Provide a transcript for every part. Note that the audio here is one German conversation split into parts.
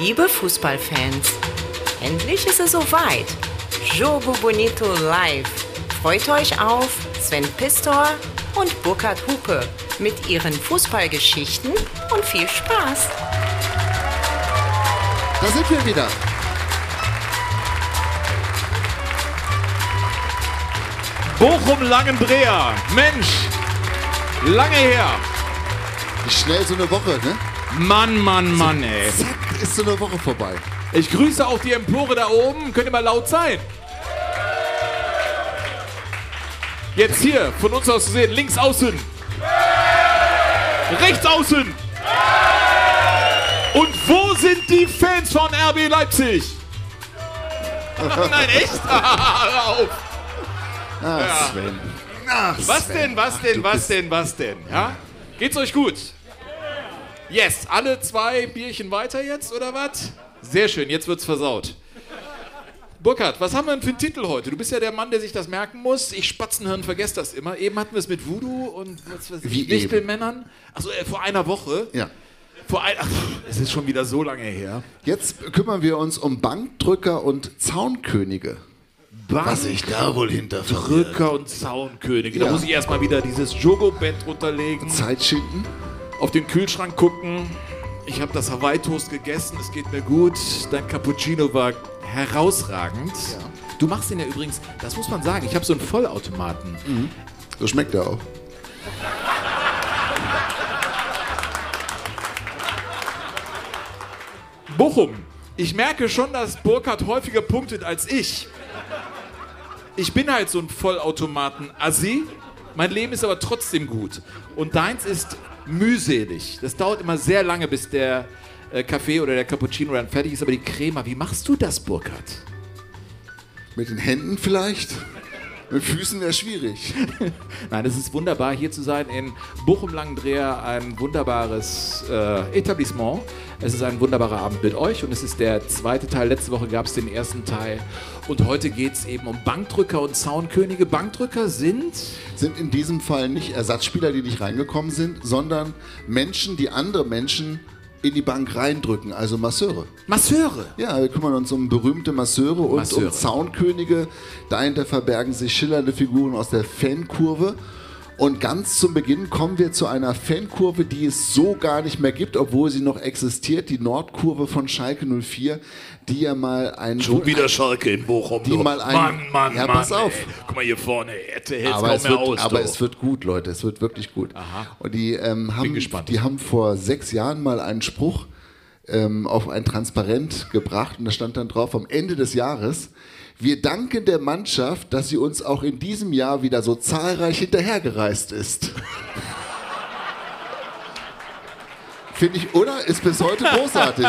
Liebe Fußballfans, endlich ist es soweit. Jogo Bonito live. Freut euch auf Sven Pistor und Burkhard Hupe mit ihren Fußballgeschichten und viel Spaß. Da sind wir wieder. Bochum-Langenbreher. Mensch, lange her. Wie schnell so eine Woche, ne? Mann, Mann, Mann, ey. Zack, ist so eine Woche vorbei. Ich grüße auch die Empore da oben. Könnt ihr mal laut sein? Jetzt hier, von uns aus zu sehen, links außen. Rechts außen. Und wo sind die Fans von RB Leipzig? Nein, echt? Hör auf. Ah, Sven. Ach, Was Sven. denn, was Ach, denn, was denn, was denn? Ja? Geht's euch gut? Yes, alle zwei Bierchen weiter jetzt, oder was? Sehr schön, jetzt wird's versaut. Burkhard, was haben wir denn für einen Titel heute? Du bist ja der Mann, der sich das merken muss. Ich Spatzenhirn vergesse das immer. Eben hatten wir es mit Voodoo und was weiß ich, Wichtelmännern. Achso, äh, vor einer Woche. Ja. Vor ein, ach, es ist schon wieder so lange her. Jetzt kümmern wir uns um Bankdrücker und Zaunkönige. Was sich da wohl hinter Drücker und Zaunkönige. Da Ja. muss ich erstmal wieder dieses Jogo-Bett runterlegen. Zeit schinden. Auf den Kühlschrank gucken. Ich habe das Hawaii-Toast gegessen, es geht mir gut. Dein Cappuccino war herausragend. Du machst den ja übrigens, das muss man sagen, ich habe so einen Vollautomaten. So schmeckt er auch. Bochum, ich merke schon, dass Burkhardt häufiger punktet als ich. Ich bin halt so ein Vollautomaten-Assi. Mein Leben ist aber trotzdem gut. Und deins ist mühselig. Das dauert immer sehr lange, bis der äh, Kaffee oder der Cappuccino dann fertig ist. Aber die Crema, wie machst du das, Burkhardt? Mit den Händen vielleicht? Mit Füßen wäre schwierig. Nein, es ist wunderbar, hier zu sein in Bochum-Langendreher, ein wunderbares äh, Etablissement. Es ist ein wunderbarer Abend mit euch und es ist der zweite Teil. Letzte Woche gab es den ersten Teil und heute geht es eben um Bankdrücker und Zaunkönige. Bankdrücker sind Sind in diesem Fall nicht Ersatzspieler, die nicht reingekommen sind, sondern Menschen, die andere Menschen in die Bank reindrücken, also Masseure. Masseure. Ja, wir kümmern uns um berühmte Masseure und Masseure. um Zaunkönige. Dahinter verbergen sich schillernde Figuren aus der Fankurve. Und ganz zum Beginn kommen wir zu einer Fankurve, die es so gar nicht mehr gibt, obwohl sie noch existiert. Die Nordkurve von Schalke 04, die ja mal ein... Schon wieder Schalke in Bochum. Die du. mal ein- Mann, Mann, Ja, Mann. pass auf. Ey. Guck mal hier vorne, hätte hält's aber kaum es, mehr wird, aus. aber du. es wird gut, Leute. Es wird wirklich gut. Und die ähm, haben, gespannt. die haben vor sechs Jahren mal einen Spruch ähm, auf ein Transparent gebracht und da stand dann drauf: Am Ende des Jahres. Wir danken der Mannschaft, dass sie uns auch in diesem Jahr wieder so zahlreich hinterhergereist ist. Finde ich, oder? Ist bis heute großartig.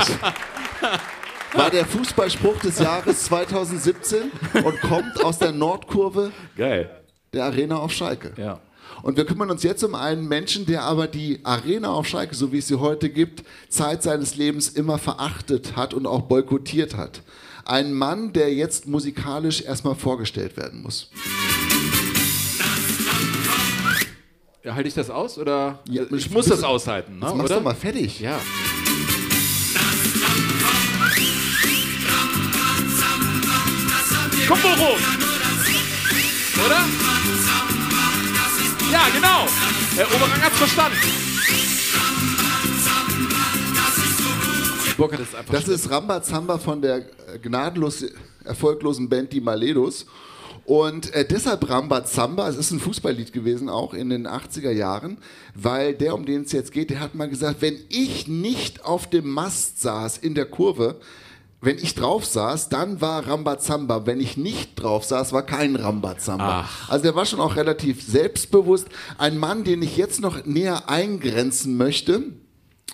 War der Fußballspruch des Jahres 2017 und kommt aus der Nordkurve Geil. der Arena auf Schalke. Ja. Und wir kümmern uns jetzt um einen Menschen, der aber die Arena auf Schalke, so wie es sie heute gibt, Zeit seines Lebens immer verachtet hat und auch boykottiert hat. Ein Mann, der jetzt musikalisch erstmal vorgestellt werden muss. ja. Halte ich das aus oder? Ja, ich muss das aushalten, ne? Jetzt machst oder? du mal fertig. Ja. Komm, Bochum! Oder? Ja, genau. Herr Oberrang hat's verstanden. Burkhard ist einfach Das ist Rambazamba von der äh, gnadenlos erfolglosen Band Die Maledos. Und äh, deshalb Rambazamba, es ist ein Fußballlied gewesen, auch in den 80er Jahren, weil der, um den es jetzt geht, der hat mal gesagt, wenn ich nicht auf dem Mast saß in der Kurve, wenn ich drauf saß, dann war Rambazamba. Wenn ich nicht drauf saß, war kein Rambazamba. Also der war schon auch relativ selbstbewusst. Ein Mann, den ich jetzt noch näher eingrenzen möchte.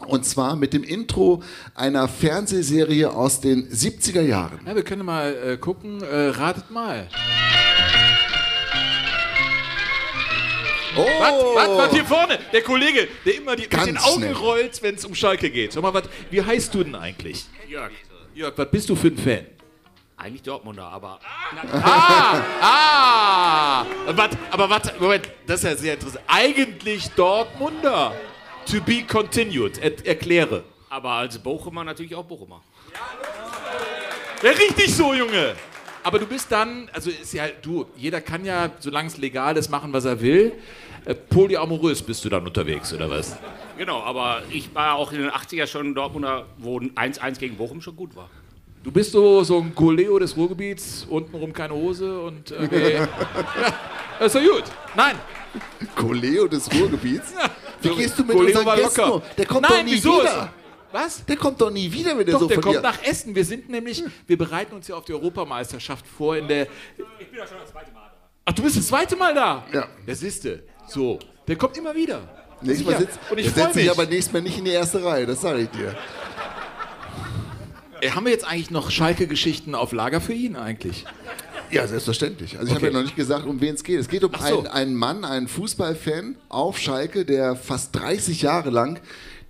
Und zwar mit dem Intro einer Fernsehserie aus den 70er Jahren. Ja, wir können mal äh, gucken. Äh, ratet mal. Oh! Was, was, was hier vorne? Der Kollege, der immer die, mit Ganz den Augen schnell. rollt, wenn es um Schalke geht. Schau mal, was, wie heißt du denn eigentlich? Jörg. Jörg, was bist du für ein Fan? Eigentlich Dortmunder, aber Ah! Ah! Wat, aber was, Moment, das ist ja sehr interessant. Eigentlich Dortmunder. To be continued. Er, erkläre. Aber als Bochumer natürlich auch Bochumer. Ja, richtig so, Junge. Aber du bist dann, also ist ja, du, jeder kann ja, solange es legal ist, machen, was er will. Äh, polyamorös bist du dann unterwegs, oder was? Genau, aber ich war auch in den 80er schon Dortmunder, wo 1-1 gegen Bochum schon gut war. Du bist so, so ein Goleo des Ruhrgebiets, untenrum keine Hose und äh, ja, das ist doch gut. Nein, Koleo des Ruhrgebiets? Wie gehst du mit Goleo unseren Gästen um? Der kommt Nein, doch nie wieso? wieder. Was? Der kommt doch nie wieder, wenn der Doch, so der kommt nach Essen. Wir sind nämlich, wir bereiten uns ja auf die Europameisterschaft vor in der. Ich bin ja schon das zweite Mal da. Ach, du bist das zweite Mal da? Ja. Der siehste. So. Der kommt immer wieder. Nächstes Mal sitzt, Und ich der setzt sich mich. aber nächstes Mal nicht in die erste Reihe, das sage ich dir. Äh, haben wir jetzt eigentlich noch Schalke-Geschichten auf Lager für ihn eigentlich? Ja, selbstverständlich. Also ich habe Okay. ja noch nicht gesagt, um wen es geht. Es geht um so. einen, einen Mann, einen Fußballfan auf Schalke, der fast 30 Jahre lang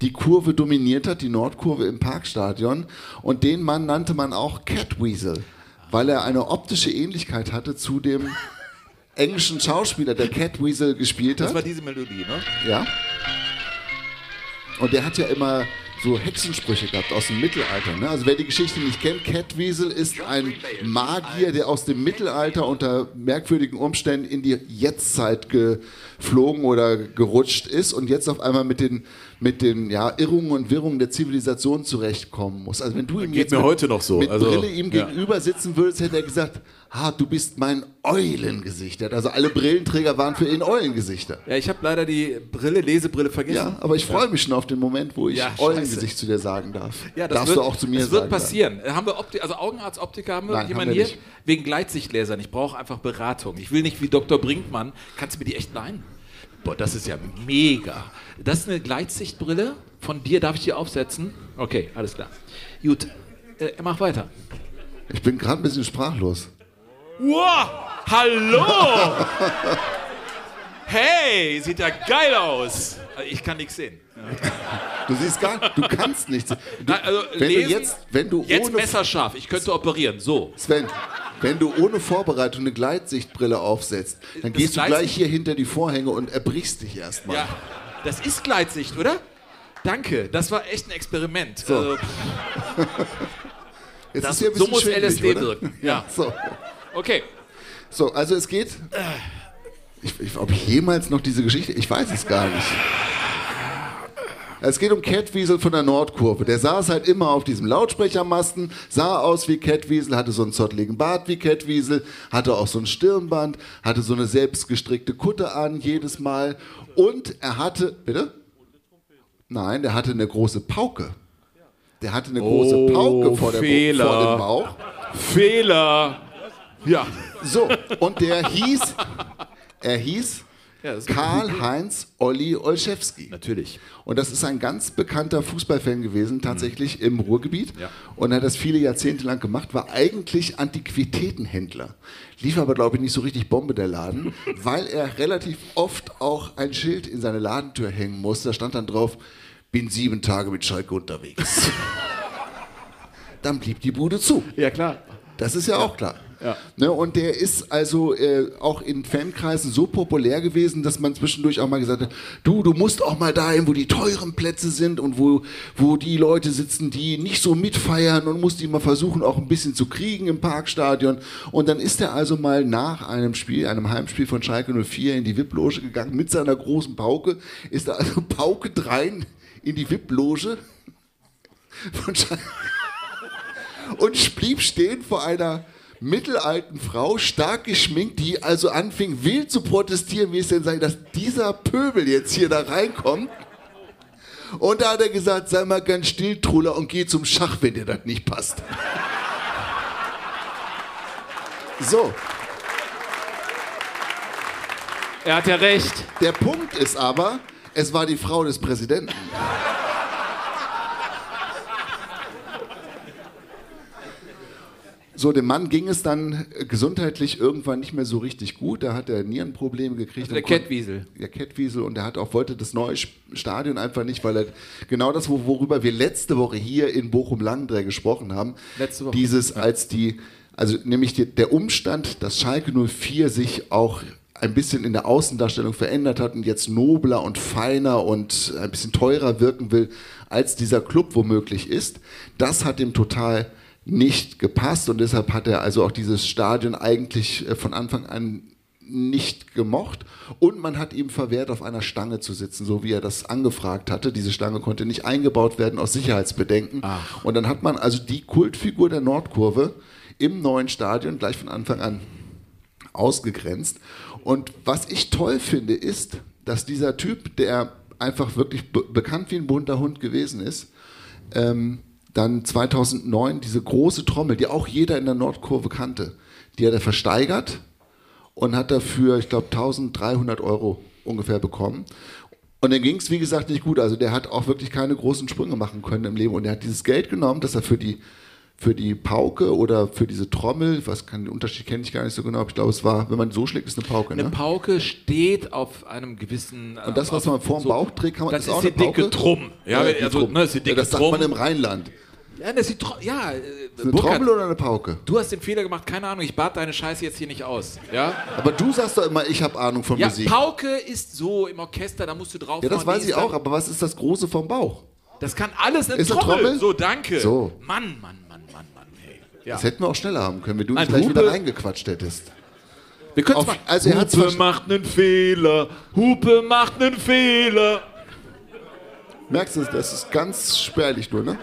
die Kurve dominiert hat, die Nordkurve im Parkstadion. Und den Mann nannte man auch Catweasel, weil er eine optische Ähnlichkeit hatte zu dem englischen Schauspieler, der Catweasel gespielt Das hat. war diese Melodie, ne? Ja. Und der hat ja immer so Hexensprüche gehabt aus dem Mittelalter. Ne? Also wer die Geschichte nicht kennt, Catweasel ist ein Magier, der aus dem Mittelalter unter merkwürdigen Umständen in die Jetztzeit geflogen oder gerutscht ist und jetzt auf einmal mit den, mit den ja, Irrungen und Wirrungen der Zivilisation zurechtkommen muss. Also wenn du ihm Geht jetzt mit, heute noch so. mit Also, Brille ihm ja. gegenüber sitzen würdest, hätte er gesagt, ha, du bist mein Eulengesicht. Also alle Brillenträger waren für ihn Eulengesichter. Ja, ich habe leider die Brille, Lesebrille vergessen. Ja, aber ich freue mich schon auf den Moment, wo ich Ja, Eulengesicht zu dir sagen darf. Ja, das Darfst wird, du auch zu mir das sagen. wird passieren. Haben wir Opti also Augenarzt, Optiker haben wir Nein, jemanden haben wir hier? Wegen Gleitsichtlasern. Ich brauche einfach Beratung. Ich will nicht wie Dr. Brinkmann. Kannst du mir die echt leihen? Boah, das ist ja mega. Das ist eine Gleitsichtbrille. Von dir darf ich die aufsetzen? Okay, alles klar. Gut, äh, mach weiter. Ich bin gerade ein bisschen sprachlos. Wow, hallo! hey, sieht ja geil aus. Ich kann nichts sehen. Du siehst gar du kannst nichts. Du, Nein, also wenn lesen, du jetzt, wenn du jetzt ohne messerscharf. Ich könnte operieren. So. Sven, wenn du ohne Vorbereitung eine Gleitsichtbrille aufsetzt, dann Das gehst du gleich hier hinter die Vorhänge und erbrichst dich erstmal. Ja, das ist Gleitsicht, oder? Danke, das war echt ein Experiment. So. Also, das, ist hier ein so muss LSD oder? wirken. Ja. So. Okay. so, also es geht. Ich, ich, ob ich jemals noch diese Geschichte, ich weiß es gar nicht. Es geht um Catwiesel von der Nordkurve. Der saß halt immer auf diesem Lautsprechermasten, sah aus wie Catwiesel, hatte so einen zottligen Bart wie Catwiesel, hatte auch so ein Stirnband, hatte so eine selbstgestrickte Kutte an jedes Mal und er hatte, bitte? Nein, der hatte eine große Pauke. Der hatte eine große Oh, Pauke vor, der, Fehler. vor dem Bauch. Fehler. Ja. So, und der hieß, er hieß Ja, Karl-Heinz Olli Olszewski. Natürlich. Und das ist ein ganz bekannter Fußballfan gewesen, tatsächlich im Ruhrgebiet. Ja. Und er hat das viele Jahrzehnte lang gemacht, war eigentlich Antiquitätenhändler. Lief aber, glaube ich, nicht so richtig Bombe der Laden, weil er relativ oft auch ein Schild in seine Ladentür hängen musste. Da stand dann drauf, bin sieben Tage mit Schalke unterwegs. dann blieb die Bude zu. Ja, klar. Das ist ja, auch klar. Ja. Ne, und der ist also äh, auch in Fankreisen so populär gewesen, dass man zwischendurch auch mal gesagt hat, du, du musst auch mal dahin, wo die teuren Plätze sind und wo, wo die Leute sitzen, die nicht so mitfeiern und musst die mal versuchen, auch ein bisschen zu kriegen im Parkstadion. Und dann ist er also mal nach einem Spiel, einem Heimspiel von Schalke 04 in die VIP-Loge gegangen mit seiner großen Pauke, ist er also Pauke drein in die VIP-Loge von Schalke und blieb stehen vor einer mittelalten Frau, stark geschminkt, die also anfing wild zu protestieren, wie es denn sei, dass dieser Pöbel jetzt hier da reinkommt. Und da hat er gesagt, sei mal ganz still, Truller, und geh zum Schach, wenn dir das nicht passt. So, Er hat ja recht. der Punkt ist aber, es war die Frau des Präsidenten. So, dem Mann ging es dann äh, gesundheitlich irgendwann nicht mehr so richtig gut. Da hat er Nierenprobleme gekriegt. Also der Kettwiesel. Der Kettwiesel und er hat auch wollte das neue Stadion einfach nicht, weil er genau das, wo- worüber wir letzte Woche hier in Bochum-Langendreich gesprochen haben, Letzte Woche. dieses als die, also nämlich die, der Umstand, dass Schalke 04 sich auch ein bisschen in der Außendarstellung verändert hat und jetzt nobler und feiner und ein bisschen teurer wirken will, als dieser Club womöglich ist. Das hat ihm total nicht gepasst und deshalb hat er also auch dieses Stadion eigentlich äh, von Anfang an nicht gemocht und man hat ihm verwehrt, auf einer Stange zu sitzen, so wie er das angefragt hatte. Diese Stange konnte nicht eingebaut werden aus Sicherheitsbedenken. Ach. Und dann hat man also die Kultfigur der Nordkurve im neuen Stadion gleich von Anfang an ausgegrenzt. Und was ich toll finde, ist, dass dieser Typ, der einfach wirklich be bekannt wie ein bunter Hund gewesen ist, ähm, dann 2009 diese große Trommel, die auch jeder in der Nordkurve kannte, die hat er versteigert und hat dafür, ich glaube, 1300 Euro ungefähr bekommen. Und dann ging es, wie gesagt, nicht gut. Also der hat auch wirklich keine großen Sprünge machen können im Leben. Und er hat dieses Geld genommen, das er für die, für die Pauke oder für diese Trommel, weiß keinen den Unterschied kenne ich gar nicht so genau, aber ich glaube, es war, wenn man so schlägt, ist eine Pauke. Eine Ne? Pauke steht auf einem gewissen. Und das, was man vor dem Bauch trägt, kann man Das ist ist auch die eine Pauke? dicke Trumm. Ja, die also, Trumm. ne, ist die Ja, dicke das sagt man Trumm. im Rheinland. Ja, das ist ja, äh, Ist eine Burkhard, Trommel oder eine Pauke? du hast den Fehler gemacht, keine Ahnung, ich bat deine Scheiße jetzt hier nicht aus. Ja, Aber du sagst doch immer, ich habe Ahnung von ja Musik. Pauke ist so im Orchester, da musst du drauf Ja, das weiß ich auch, aber was ist das Große vom Bauch? Das kann alles eine Ist eine Trommel. Trommel? So, danke. So. Mann, Mann, Mann, Mann, Mann. Hey. Ja. Das hätten wir auch schneller haben können, wenn du nicht gleich Hupe- wieder reingequatscht hättest. Wir können Auf- mal. also Hupe macht einen Fehler. Hupe macht einen Fehler. Merkst du, das ist ganz spärlich nur, ne?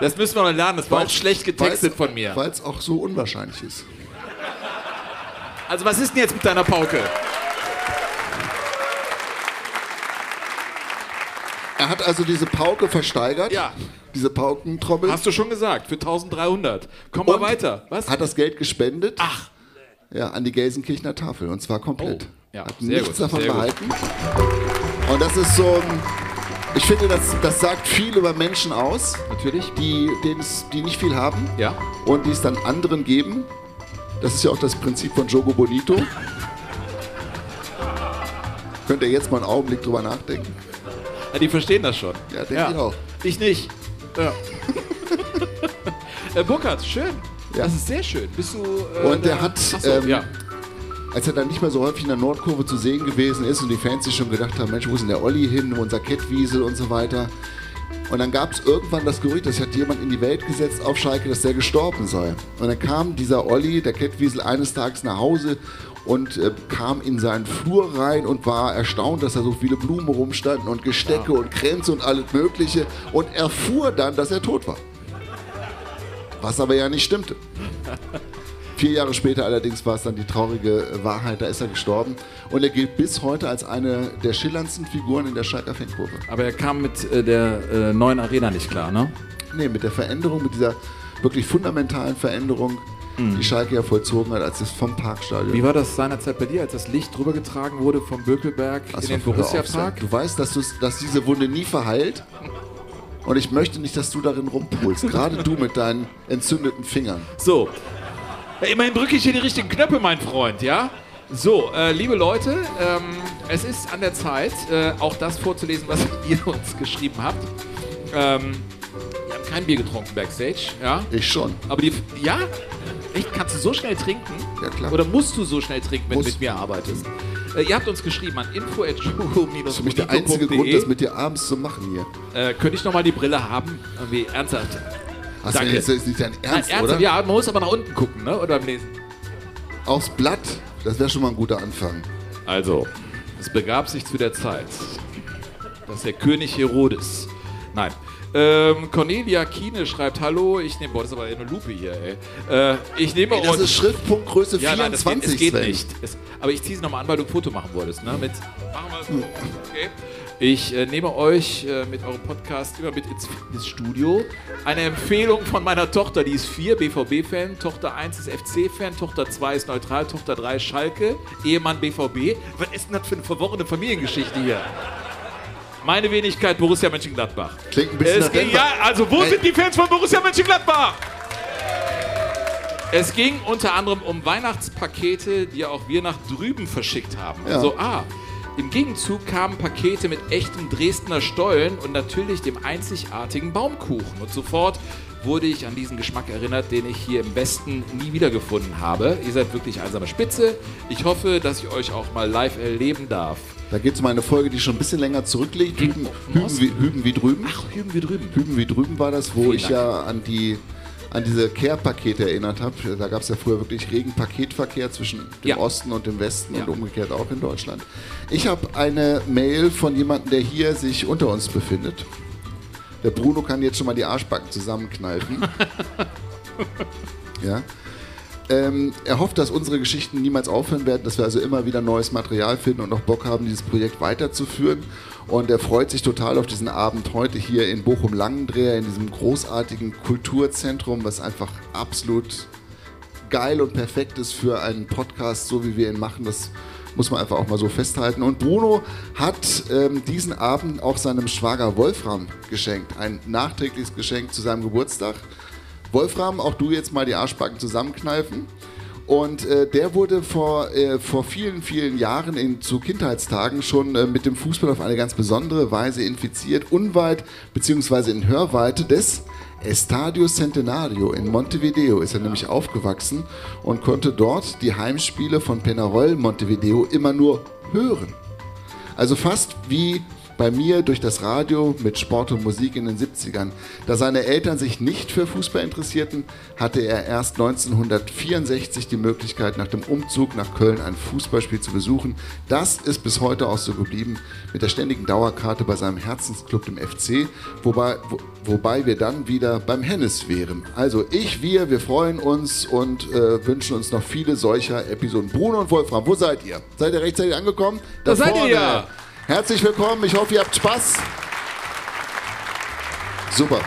Das müssen wir noch lernen. Das war auch schlecht getextet von mir. Weil es auch so unwahrscheinlich ist. Also was ist denn jetzt mit deiner Pauke? Er hat also diese Pauke versteigert. Ja. Diese Paukentrommel. Hast du schon gesagt, für 1300. Komm mal Und weiter. Was? Hat das Geld gespendet. Ach. Ja, an die Gelsenkirchener Tafel. Und zwar komplett. Oh, ja, hat sehr nichts gut, davon sehr gut. behalten. Und das ist so ein. Ich finde, das, das sagt viel über Menschen aus, Natürlich. die, die nicht viel haben. Ja. und die es dann anderen geben. Das ist ja auch das Prinzip von Jogo Bonito. Könnt ihr jetzt mal einen Augenblick drüber nachdenken? ja. Die verstehen das schon. Ja, denke ich auch. Ich nicht. Ja. äh, Burkhard, schön. Ja. Das ist sehr schön. Bist du. Äh, Und der da- hat, so, ähm, ja. Als er dann nicht mehr so häufig in der Nordkurve zu sehen gewesen ist und die Fans sich schon gedacht haben, Mensch, wo ist denn der Olli hin, unser Kettwiesel und so weiter. Und dann gab es irgendwann das Gerücht, das hat jemand in die Welt gesetzt auf Schalke, dass der gestorben sei. Und dann kam dieser Olli, der Kettwiesel, eines Tages nach Hause und äh, kam in seinen Flur rein und war erstaunt, dass da so viele Blumen rumstanden und Gestecke und Kränze und alles Mögliche und erfuhr dann, dass er tot war. Was aber ja nicht stimmte. Vier Jahre später allerdings war es dann die traurige äh, Wahrheit, da ist er gestorben. Und er gilt bis heute als eine der schillerndsten Figuren in der Schalker Fankurve. Aber er kam mit äh, der äh, neuen Arena nicht klar, ne? Nee, mit der Veränderung, mit dieser wirklich fundamentalen Veränderung, die Schalke ja vollzogen hat, als es vom Parkstadion. Mhm. Wie war das seinerzeit bei dir, als das Licht drüber getragen wurde vom Bökelberg Das in den Borussia. Park? Du weißt, dass, dass diese Wunde nie verheilt. Und ich möchte nicht, dass du darin rumpulst. Gerade du mit deinen entzündeten Fingern. So. Ja, immerhin drücke ich hier die richtigen Knöpfe, mein Freund, ja? So, äh, liebe Leute, ähm, es ist an der Zeit, äh, auch das vorzulesen, was ihr uns geschrieben habt. Ähm, wir haben kein Bier getrunken backstage, ja? Ich schon. Aber die. Ja? Echt? Kannst du so schnell trinken? Ja, klar. Oder musst du so schnell trinken, wenn Muss. du mit mir arbeitest? Äh, ihr habt uns geschrieben an info Das ist für mich der einzige Grund, das mit dir abends zu machen hier. äh, Könnte ich nochmal die Brille haben? Irgendwie ernsthaft. Hast Danke. das ist nicht dein Nein, Ernst, ernsthaft, oder? ja, man muss aber nach unten gucken, ne? Oder beim Lesen. Aufs Blatt, das wäre schon mal ein guter Anfang. Also, es begab sich zu der Zeit, dass der König Herodes. Nein. Ähm, Cornelia Kiene schreibt: Hallo, ich nehme. Boah, das ist aber eine Lupe hier, ey. Äh, ich nehme Ey, das ist Schriftpunktgröße ja, nein, das 24, geht, es geht nicht. Es, aber ich ziehe es nochmal an, weil du ein Foto machen wolltest. Ne? Mit, machen wir so. Okay. Ich äh, nehme euch äh, mit eurem Podcast immer mit ins Fitnessstudio. Eine Empfehlung von meiner Tochter, die ist 4, BVB-Fan. Tochter 1 ist FC-Fan. Tochter 2 ist neutral. Tochter 3 Schalke. Ehemann BVB. Was ist denn das für eine verworrene Familiengeschichte hier? Meine Wenigkeit Borussia Mönchengladbach. Klingt ein bisschen Es nach ging, ja, also wo Ey. sind die Fans von Borussia Mönchengladbach? Es ging unter anderem um Weihnachtspakete, die auch wir nach drüben verschickt haben. Ja. Also, ah, Im Gegenzug kamen Pakete mit echtem Dresdner Stollen und natürlich dem einzigartigen Baumkuchen. Und sofort wurde ich an diesen Geschmack erinnert, den ich hier im Westen nie wiedergefunden habe. Ihr seid wirklich einsame Spitze. Ich hoffe, dass ich euch auch mal live erleben darf. Da geht es um eine Folge, die schon ein bisschen länger zurückliegt. Hüben, Hüben, wie, Hüben wie drüben. Ach, hüben wir drüben. Hüben wie drüben war das, wo Vielen ich Dank. ja an die an diese Care-Pakete erinnert habe. Da gab es ja früher wirklich regen Paketverkehr zwischen dem Ja. Osten und dem Westen Ja. und umgekehrt auch in Deutschland. Ich habe eine Mail von jemandem, der hier sich unter uns befindet. Der Bruno kann jetzt schon mal die Arschbacken zusammenkneifen. ja. Ähm, er hofft, dass unsere Geschichten niemals aufhören werden, dass wir also immer wieder neues Material finden und auch Bock haben, dieses Projekt weiterzuführen. Und er freut sich total auf diesen Abend heute hier in Bochum-Langendreher, in diesem großartigen Kulturzentrum, was einfach absolut geil und perfekt ist für einen Podcast, so wie wir ihn machen. Das muss man einfach auch mal so festhalten. Und Bruno hat ähm, diesen Abend auch seinem Schwager Wolfram geschenkt. Ein nachträgliches Geschenk zu seinem Geburtstag. Wolfram, auch du jetzt mal die Arschbacken zusammenkneifen. Und äh, der wurde vor, äh, vor vielen, vielen Jahren in, zu Kindheitstagen schon äh, mit dem Fußball auf eine ganz besondere Weise infiziert, unweit bzw. in Hörweite des Estadio Centenario in Montevideo ist er nämlich aufgewachsen und konnte dort die Heimspiele von Penarol Montevideo immer nur hören. Also fast wie bei mir durch das Radio mit Sport und Musik in den 70ern. Da seine Eltern sich nicht für Fußball interessierten, hatte er erst 1964 die Möglichkeit, nach dem Umzug nach Köln ein Fußballspiel zu besuchen. Das ist bis heute auch so geblieben, mit der ständigen Dauerkarte bei seinem Herzensclub, dem FC, wobei, wo, wobei wir dann wieder beim Hennes wären. Also ich, wir, wir freuen uns und äh, wünschen uns noch viele solcher Episoden. Bruno und Wolfram, wo seid ihr? Seid ihr rechtzeitig angekommen? Da seid ihr ja. Herzlich willkommen, ich hoffe, ihr habt Spaß. Super.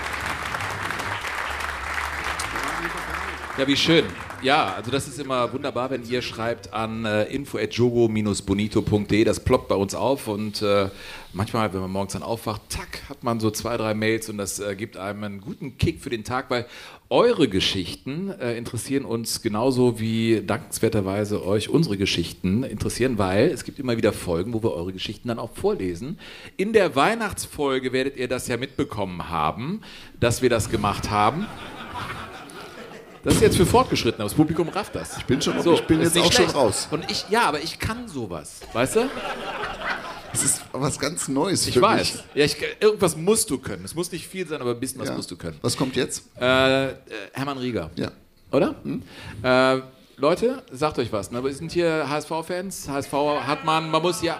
Ja, wie schön. Ja, also das ist immer wunderbar, wenn ihr schreibt an äh, info@jogo-bonito.de. Das ploppt bei uns auf und äh, manchmal, wenn man morgens dann aufwacht, tack, hat man so zwei, drei Mails und das äh, gibt einem einen guten Kick für den Tag, weil eure Geschichten äh, interessieren uns genauso wie dankenswerterweise euch unsere Geschichten interessieren, weil es gibt immer wieder Folgen, wo wir eure Geschichten dann auch vorlesen. In der Weihnachtsfolge werdet ihr das ja mitbekommen haben, dass wir das gemacht haben. Das ist jetzt für Fortgeschrittene, aber das Publikum rafft das. Ich bin schon- ich bin jetzt auch schon raus. Und ich, ja, aber ich kann sowas, weißt du? Das ist was ganz Neues Ich für weiß. mich. Ja, ich, irgendwas musst du können. Es muss nicht viel sein, aber ein bisschen was Ja. musst du können. Was kommt jetzt? Äh, äh, Hermann Rieger. Ja. Oder? Äh, Leute, sagt euch was. Ne? Wir sind hier HSV-Fans. HSV hat man, man muss ja.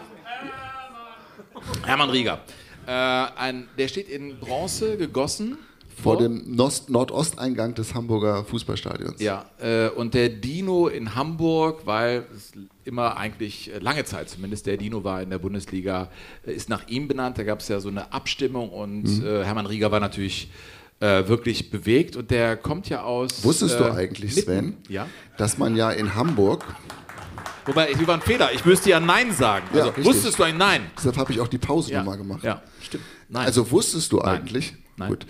Hermann Rieger. Äh, ein, der steht in Bronze gegossen. Vor dem Nost Nordosteingang des Hamburger Fußballstadions. Ja, äh, und der Dino in Hamburg, weil es immer eigentlich, äh, lange Zeit zumindest, der Dino war in der Bundesliga, äh, ist nach ihm benannt. Da gab es ja so eine Abstimmung und Mhm. äh, Hermann Rieger war natürlich äh, wirklich bewegt und der kommt ja aus. Wusstest du äh, eigentlich, Sven, Ja. dass man ja in Hamburg, Wobei, hier war ein Fehler. Ich müsste ja Nein sagen. Ja, Also, richtig. wusstest du ein Nein? deshalb habe ich auch die Pause Ja. nochmal gemacht. Ja, stimmt. Nein. Also wusstest du eigentlich, Nein. Gut,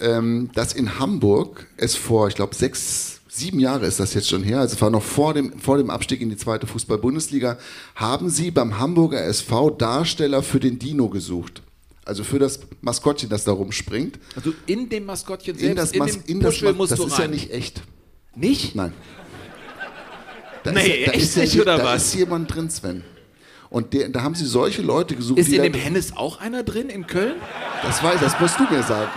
ähm, dass in Hamburg es vor, ich glaube, sechs, sieben Jahre ist das jetzt schon her, also es war noch vor dem, vor dem Abstieg in die zweite Fußball-Bundesliga, haben sie beim Hamburger SV Darsteller für den Dino gesucht. Also für das Maskottchen, das da rumspringt. also in dem Maskottchen selbst, In das, in, Mas in das, musst das du ist rein. ja nicht echt. Nicht? Nein. Da Nee, da echt ja, nicht, oder da was? ist jemand drin, Sven. Und der, da haben sie solche Leute gesucht, Ist in da, dem Hennes auch einer drin in Köln? das weiß, das musst du mir sagen.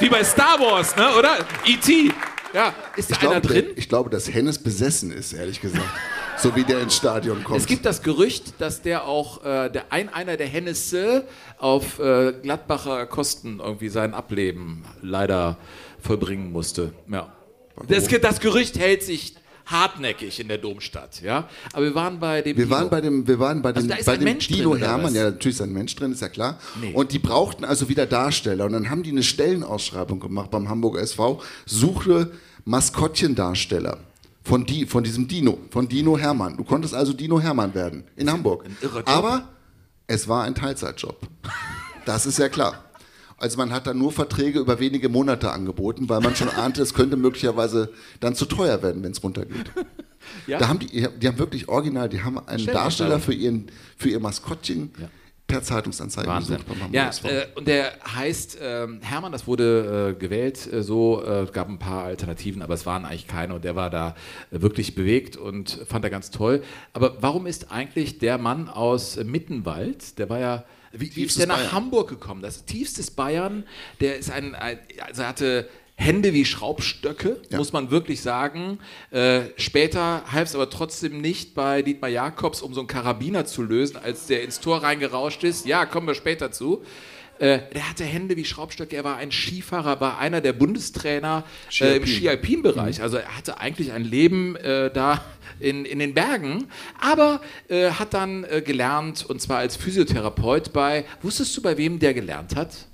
Wie bei Star Wars, ne? Oder? E.T. Ja, ist da Ich einer glaube, drin? der- ich glaube, dass Hennes besessen ist, ehrlich gesagt. so wie der ins Stadion kommt. Es gibt das Gerücht, dass der auch, äh, der ein, einer der Hennesse auf äh, Gladbacher Kosten irgendwie sein Ableben leider vollbringen musste. Ja. Das, das Gerücht hält sich hartnäckig in der Domstadt, ja. Aber wir waren bei dem. wir Dino. waren bei dem, wir waren bei dem, Also da ist bei ein dem Mensch Dino drin, Hermann, ja, natürlich ist ein Mensch drin, ist ja klar. Nee. Und die brauchten also wieder Darsteller. Und dann haben die eine Stellenausschreibung gemacht beim Hamburger SV, suche Maskottchendarsteller. Von, die, von diesem Dino, von Dino Hermann. Du konntest also Dino Hermann werden in Hamburg. Aber es war ein Teilzeitjob. Das ist ja klar. Also man hat dann nur Verträge über wenige Monate angeboten, weil man schon ahnte, es könnte möglicherweise dann zu teuer werden, wenn es runtergeht. Ja. Da haben die, die haben wirklich original, die haben einen. Darsteller für, ihren, für ihr Maskottchen Ja. per Zeitungsanzeige Wahnsinn. Ja, äh, und der heißt ähm, Hermann, das wurde äh, gewählt äh, so, äh, es gab ein paar Alternativen, aber es waren eigentlich keine und der war da äh, wirklich bewegt und fand er ganz toll. Aber warum ist eigentlich der Mann aus äh, Mittenwald, der war ja, wie, wie ist der nach Bayern. Hamburg gekommen? Das ist tiefstes Bayern, der ist ein, ein also er hatte Hände wie Schraubstöcke, Ja. muss man wirklich sagen. Äh, später half es aber trotzdem nicht bei Dietmar Jakobs, um so einen Karabiner zu lösen, als der ins Tor reingerauscht ist. Ja, kommen wir später zu. Äh, der hatte Hände wie Schraubstöcke, er war ein Skifahrer, war einer der Bundestrainer äh, im Ski-Alpin-Bereich. Also er hatte eigentlich ein Leben äh, da in, in den Bergen, aber äh, hat dann äh, gelernt, und zwar als Physiotherapeut bei, wusstest du, bei wem der gelernt hat?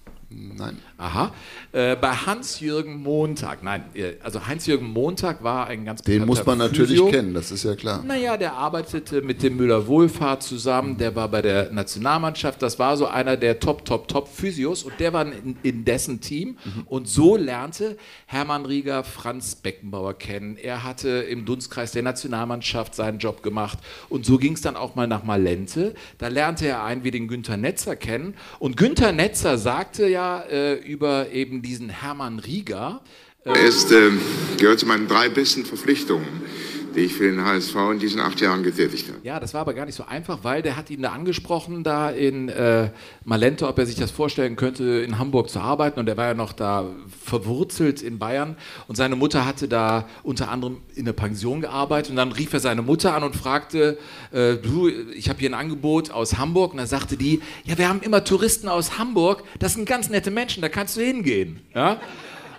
Nein. Aha. Äh, bei Hans-Jürgen Montag. Nein, äh, also Hans-Jürgen Montag war ein ganz Den muss man natürlich Physio. kennen, das ist ja klar. Naja, der arbeitete mit dem Müller-Wohlfahrt zusammen, der war bei der Nationalmannschaft, das war so einer der Top, Top, Top Physios und der war in, in dessen Team und so lernte Hermann Rieger Franz Beckenbauer kennen. Er hatte im Dunstkreis der Nationalmannschaft seinen Job gemacht und so ging es dann auch mal nach Malente. Da lernte er einen wie den Günther Netzer kennen und Günther Netzer sagte ja äh, über eben diesen Hermann Rieger, Er ist, ähm, gehört zu meinen drei besten Verpflichtungen, die ich für den HSV in diesen acht Jahren getätigt habe. Ja, das war aber gar nicht so einfach, weil der hat ihn da angesprochen, da in äh, Malente, ob er sich das vorstellen könnte, in Hamburg zu arbeiten. Und er war ja noch da verwurzelt in Bayern. Und seine Mutter hatte da unter anderem in der Pension gearbeitet. Und dann rief er seine Mutter an und fragte, äh, du, ich habe hier ein Angebot aus Hamburg. Und dann sagte die, ja, wir haben immer Touristen aus Hamburg. Das sind ganz nette Menschen, da kannst du hingehen. Ja?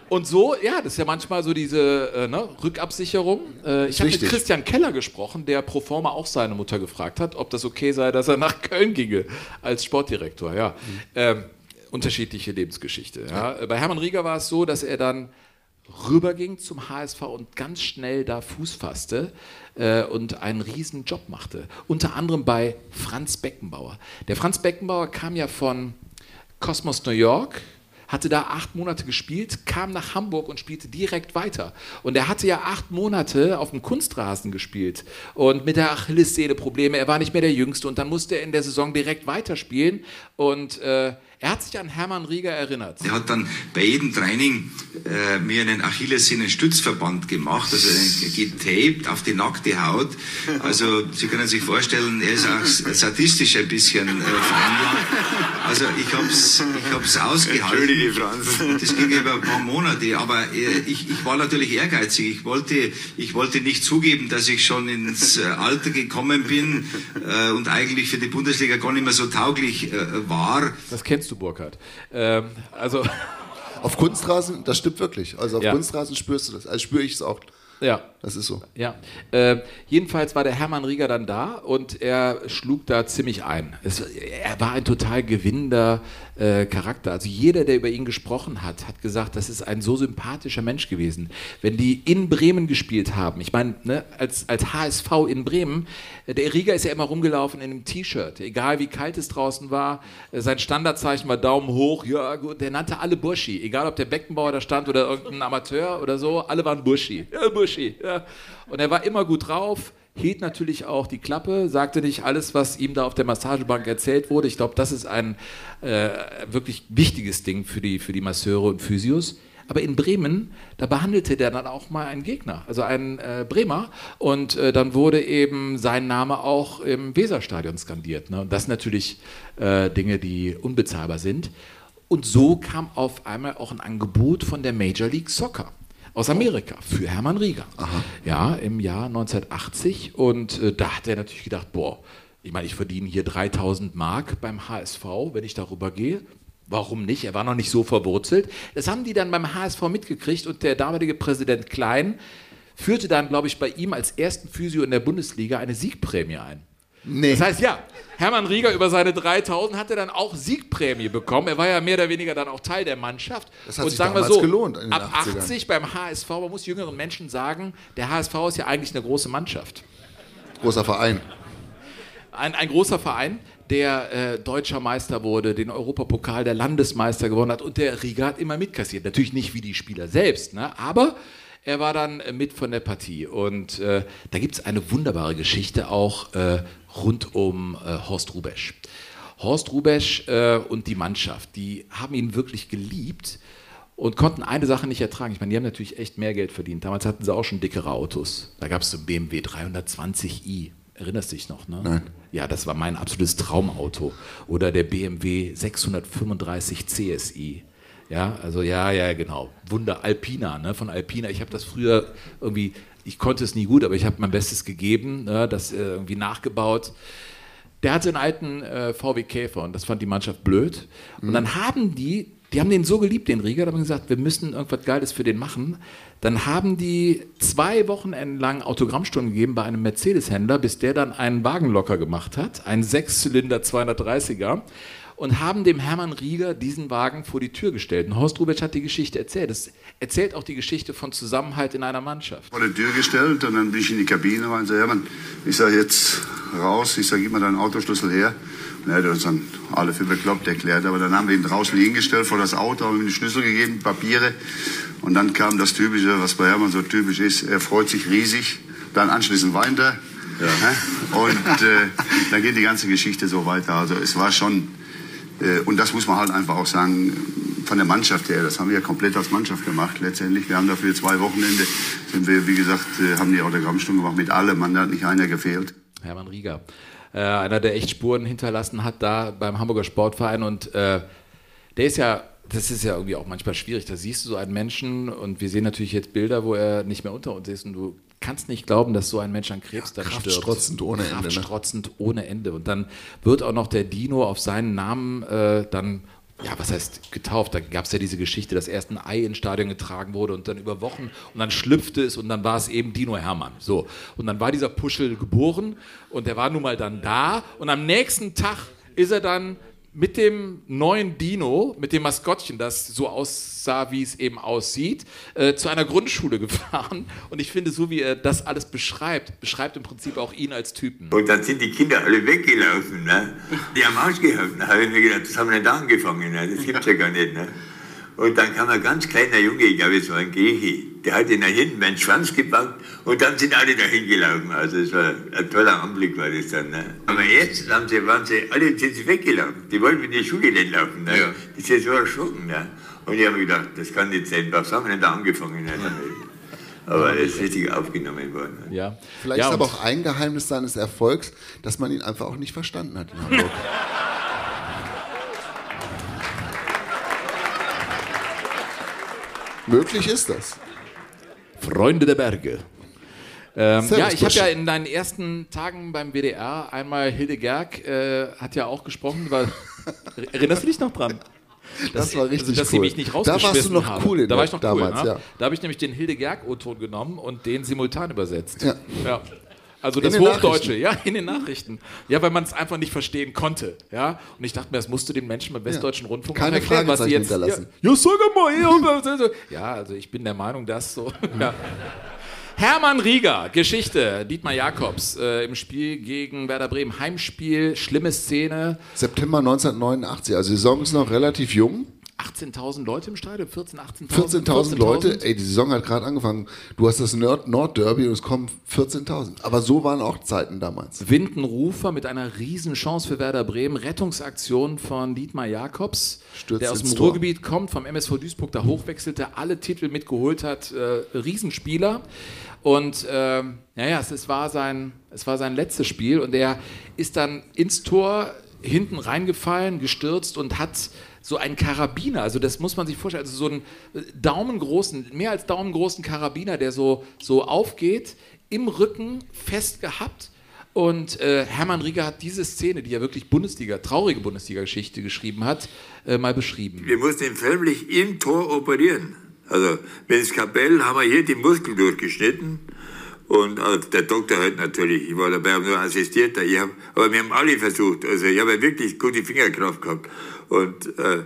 Und so, ja, das ist ja manchmal so diese äh, ne, Rückabsicherung. Äh, ich habe mit. Christian Keller gesprochen, der pro forma auch seine Mutter gefragt hat, ob das okay sei, dass er nach Köln ginge als Sportdirektor. Ja. Ähm, unterschiedliche Lebensgeschichte. Ja. Bei Hermann Rieger war es so, dass er dann rüberging zum HSV und ganz schnell da Fuß fasste äh, und einen riesen Job machte. Unter anderem bei Franz Beckenbauer. Der Franz Beckenbauer kam ja von Cosmos New York, hatte da acht Monate gespielt, kam nach Hamburg und spielte direkt weiter. Und er hatte ja acht Monate auf dem Kunstrasen gespielt und mit der Achillessehne Probleme. Er war nicht mehr der Jüngste und dann musste er in der Saison direkt weiterspielen. Und äh, er hat sich an Hermann Rieger erinnert. Er hat dann bei jedem Training äh, mir einen Achillessehnenstützverband gemacht, also getaped auf die nackte Haut. Also Sie können sich vorstellen, er ist auch sadistisch ein bisschen äh, veranlagt. Also ich habe es ich hab's ausgehalten. Entschuldige, Franz. Das ging über ein paar Monate, aber äh, ich, ich war natürlich ehrgeizig. Ich wollte, ich wollte nicht zugeben, dass ich schon ins äh, Alter gekommen bin äh, und eigentlich für die Bundesliga gar nicht mehr so tauglich äh, war. Das kennst du, Burkhard. Ähm, also, Auf Kunstrasen, das stimmt wirklich. Also auf Ja. Kunstrasen spürst du das. Also spüre ich es auch. Ja. Das ist so. Ja, äh, jedenfalls war der Hermann Rieger dann da und er schlug da ziemlich ein. Es, er war ein total gewinnender äh, Charakter. Also jeder, der über ihn gesprochen hat, hat gesagt, das ist ein so sympathischer Mensch gewesen. Wenn die in Bremen gespielt haben, ich meine, ne, als, als HSV in Bremen, äh, der Rieger ist ja immer rumgelaufen in einem T-Shirt, egal wie kalt es draußen war. Äh, sein Standardzeichen war Daumen hoch, ja gut, der nannte alle Burschi, egal ob der Beckenbauer da stand oder irgendein Amateur oder so, alle waren Burschi. Ja, Burschi, ja. Und er war immer gut drauf, hielt natürlich auch die Klappe, sagte nicht alles, was ihm da auf der Massagebank erzählt wurde. Ich glaube, das ist ein äh, wirklich wichtiges Ding für die, für die Masseure und Physios. Aber in Bremen, da behandelte der dann auch mal einen Gegner, also einen äh, Bremer. Und äh, dann wurde eben sein Name auch im Weserstadion skandiert. Ne? Und das sind natürlich äh, Dinge, die unbezahlbar sind. Und so kam auf einmal auch ein Angebot von der Major League Soccer aus Amerika für Hermann Rieger. Ja, im Jahr 1980. Und äh, da hat er natürlich gedacht, boah, ich meine, ich verdiene hier 3000 Mark beim HSV, wenn ich darüber gehe. Warum nicht? Er war noch nicht so verwurzelt. Das haben die dann beim HSV mitgekriegt und der damalige Präsident Klein führte dann, glaube ich, bei ihm als ersten Physio in der Bundesliga eine Siegprämie ein. Nee. Das heißt, ja, Hermann Rieger über seine 3000 hat er dann auch Siegprämie bekommen. Er war ja mehr oder weniger dann auch Teil der Mannschaft. Das hat und sich sagen wir so, gelohnt ab 80ern. 80 beim HSV, man muss jüngeren Menschen sagen, der HSV ist ja eigentlich eine große Mannschaft. Großer Verein. Ein, ein großer Verein, der äh, deutscher Meister wurde, den Europapokal der Landesmeister gewonnen hat und der Rieger hat immer mitkassiert. Natürlich nicht wie die Spieler selbst, ne? aber er war dann äh, mit von der Partie. Und äh, da gibt es eine wunderbare Geschichte auch äh, rund um äh, Horst Rubesch. Horst Rubesch äh, und die Mannschaft, die haben ihn wirklich geliebt und konnten eine Sache nicht ertragen. Ich meine, die haben natürlich echt mehr Geld verdient. Damals hatten sie auch schon dickere Autos. Da gab es so einen BMW 320i. Erinnerst dich noch, ne? Nein. Ja, das war mein absolutes Traumauto. Oder der BMW 635 CSI. Ja, also ja, ja, genau. Wunder Alpina, ne? Von Alpina. Ich habe das früher irgendwie, ich konnte es nie gut, aber ich habe mein Bestes gegeben, ne? das äh, irgendwie nachgebaut. Der hatte einen alten äh, VW Käfer und das fand die Mannschaft blöd. Und dann haben die, die haben den so geliebt, den Rieger, da haben gesagt, wir müssen irgendwas Geiles für den machen. Dann haben die zwei Wochenenden lang Autogrammstunden gegeben bei einem Mercedes-Händler, bis der dann einen Wagen locker gemacht hat, einen Sechszylinder 230er. Und haben dem Hermann Rieger diesen Wagen vor die Tür gestellt. Und Horst Rubetsch hat die Geschichte erzählt. Das erzählt auch die Geschichte von Zusammenhalt in einer Mannschaft. vor die Tür gestellt und dann bin ich in die Kabine und sage, Hermann, ich sage jetzt raus, ich sage, gib mal deinen Autoschlüssel her. Und er hat uns dann alle für bekloppt erklärt, aber dann haben wir ihn draußen hingestellt vor das Auto, haben ihm die Schlüssel gegeben, Papiere und dann kam das Typische, was bei Hermann so typisch ist, er freut sich riesig, dann anschließend weint er ja. und äh, dann geht die ganze Geschichte so weiter. Also es war schon, äh, und das muss man halt einfach auch sagen, von der Mannschaft her, das haben wir ja komplett als Mannschaft gemacht letztendlich. Wir haben dafür zwei Wochenende, sind wir, wie gesagt, äh, haben die Autogrammstunde gemacht mit allem, da hat nicht einer gefehlt. Hermann Rieger. Äh, einer, der echt Spuren hinterlassen hat da beim Hamburger Sportverein und äh, der ist ja, das ist ja irgendwie auch manchmal schwierig. Da siehst du so einen Menschen und wir sehen natürlich jetzt Bilder, wo er nicht mehr unter uns ist und du kannst nicht glauben, dass so ein Mensch an Krebs dann stirbt. kraftstrotzend ohne Ende, ne? Kraftstrotzend ohne Ende. Und dann wird auch noch der Dino auf seinen Namen äh, dann ja, was heißt getauft? Da gab es ja diese Geschichte, dass erst ein Ei ins Stadion getragen wurde und dann über Wochen und dann schlüpfte es und dann war es eben Dino Hermann. So. Und dann war dieser Puschel geboren und der war nun mal dann da und am nächsten Tag ist er dann mit dem neuen Dino, mit dem Maskottchen, das so aussah, wie es eben aussieht, äh, zu einer Grundschule gefahren. Und ich finde, so wie er das alles beschreibt, beschreibt im Prinzip auch ihn als Typen. Und dann sind die Kinder alle weggelaufen. Ne? Die haben ausgehauen. Da habe ich mir gedacht, das haben wir nicht angefangen. Ne? Das gibt's ja gar nicht. Ne? Und dann kam ein ganz kleiner Junge, ich glaube, es war ein Grieche, der hat ihn nach hinten meinen Schwanz gepackt und dann sind alle dahin gelaufen. Also es war ein toller Anblick war das dann. Ne? Aber jetzt haben sie, waren sie, alle sind sie weggelaufen. Die wollten in die Schule nicht laufen. Ne? Ja. Die sind so erschrocken. Ne? Und ich habe mir gedacht, das kann nicht sein. Was haben wir denn da angefangen? Ne? Aber das ist richtig aufgenommen worden. Ne? Ja. Vielleicht ja, ist aber auch ein Geheimnis seines Erfolgs, dass man ihn einfach auch nicht verstanden hat in Hamburg. Möglich ist das. Freunde der Berge. Ähm, ja, ich habe ja in deinen ersten Tagen beim WDR einmal Hilde Gerg äh, hat ja auch gesprochen. Weil, erinnerst du dich noch dran? Das war richtig also, dass sie cool. mich nicht Da warst du noch cool da war ich noch damals, cool, ne? ja. Da habe ich nämlich den Hilde Gerg O-Ton genommen und den simultan übersetzt. Ja. ja. Also In das Hochdeutsche, ja, in den Nachrichten. Ja, weil man es einfach nicht verstehen konnte. Ja, und ich dachte mir, das musst du den Menschen beim Westdeutschen Rundfunk Keine erklären, was sie jetzt. hinterlassen. Ja, ja, sag mal, ja, also ich bin der Meinung, dass so. Ja. Hermann Rieger, Geschichte, Dietmar Jakobs äh, im Spiel gegen Werder Bremen, Heimspiel, schlimme Szene, September 1989, also die Saison ist noch relativ jung. 18.000 Leute im Stadion, 14.000, 18.000. 14.000 Leute, ey, die Saison hat gerade angefangen. Du hast das Nord Nordderby und es kommen 14.000. Aber so waren auch Zeiten damals. Windenrufer mit einer Riesenchance für Werder Bremen, Rettungsaktion von Dietmar Jakobs, Stürzt der aus dem Tor. Ruhrgebiet kommt, vom MSV Duisburg da hochwechselte, alle Titel mitgeholt hat, äh, Riesenspieler. Und ähm, naja, es, es, war sein, es war sein letztes Spiel und er ist dann ins Tor hinten reingefallen, gestürzt und hat so einen Karabiner, also das muss man sich vorstellen, also so einen äh, daumengroßen, mehr als daumengroßen Karabiner, der so, so aufgeht, im Rücken fest gehabt. Und äh, Hermann Rieger hat diese Szene, die ja wirklich Bundesliga, traurige Bundesliga-Geschichte geschrieben hat, äh, mal beschrieben. Wir mussten ihn förmlich im Tor operieren. Also, wenn es Kapell haben wir hier die Muskeln durchgeschnitten. Und äh, der Doktor hat natürlich, ich war dabei, habe nur assistiert, ich hab, aber wir haben alle versucht. Also ich habe wirklich gute Fingerkraft gehabt. Und äh,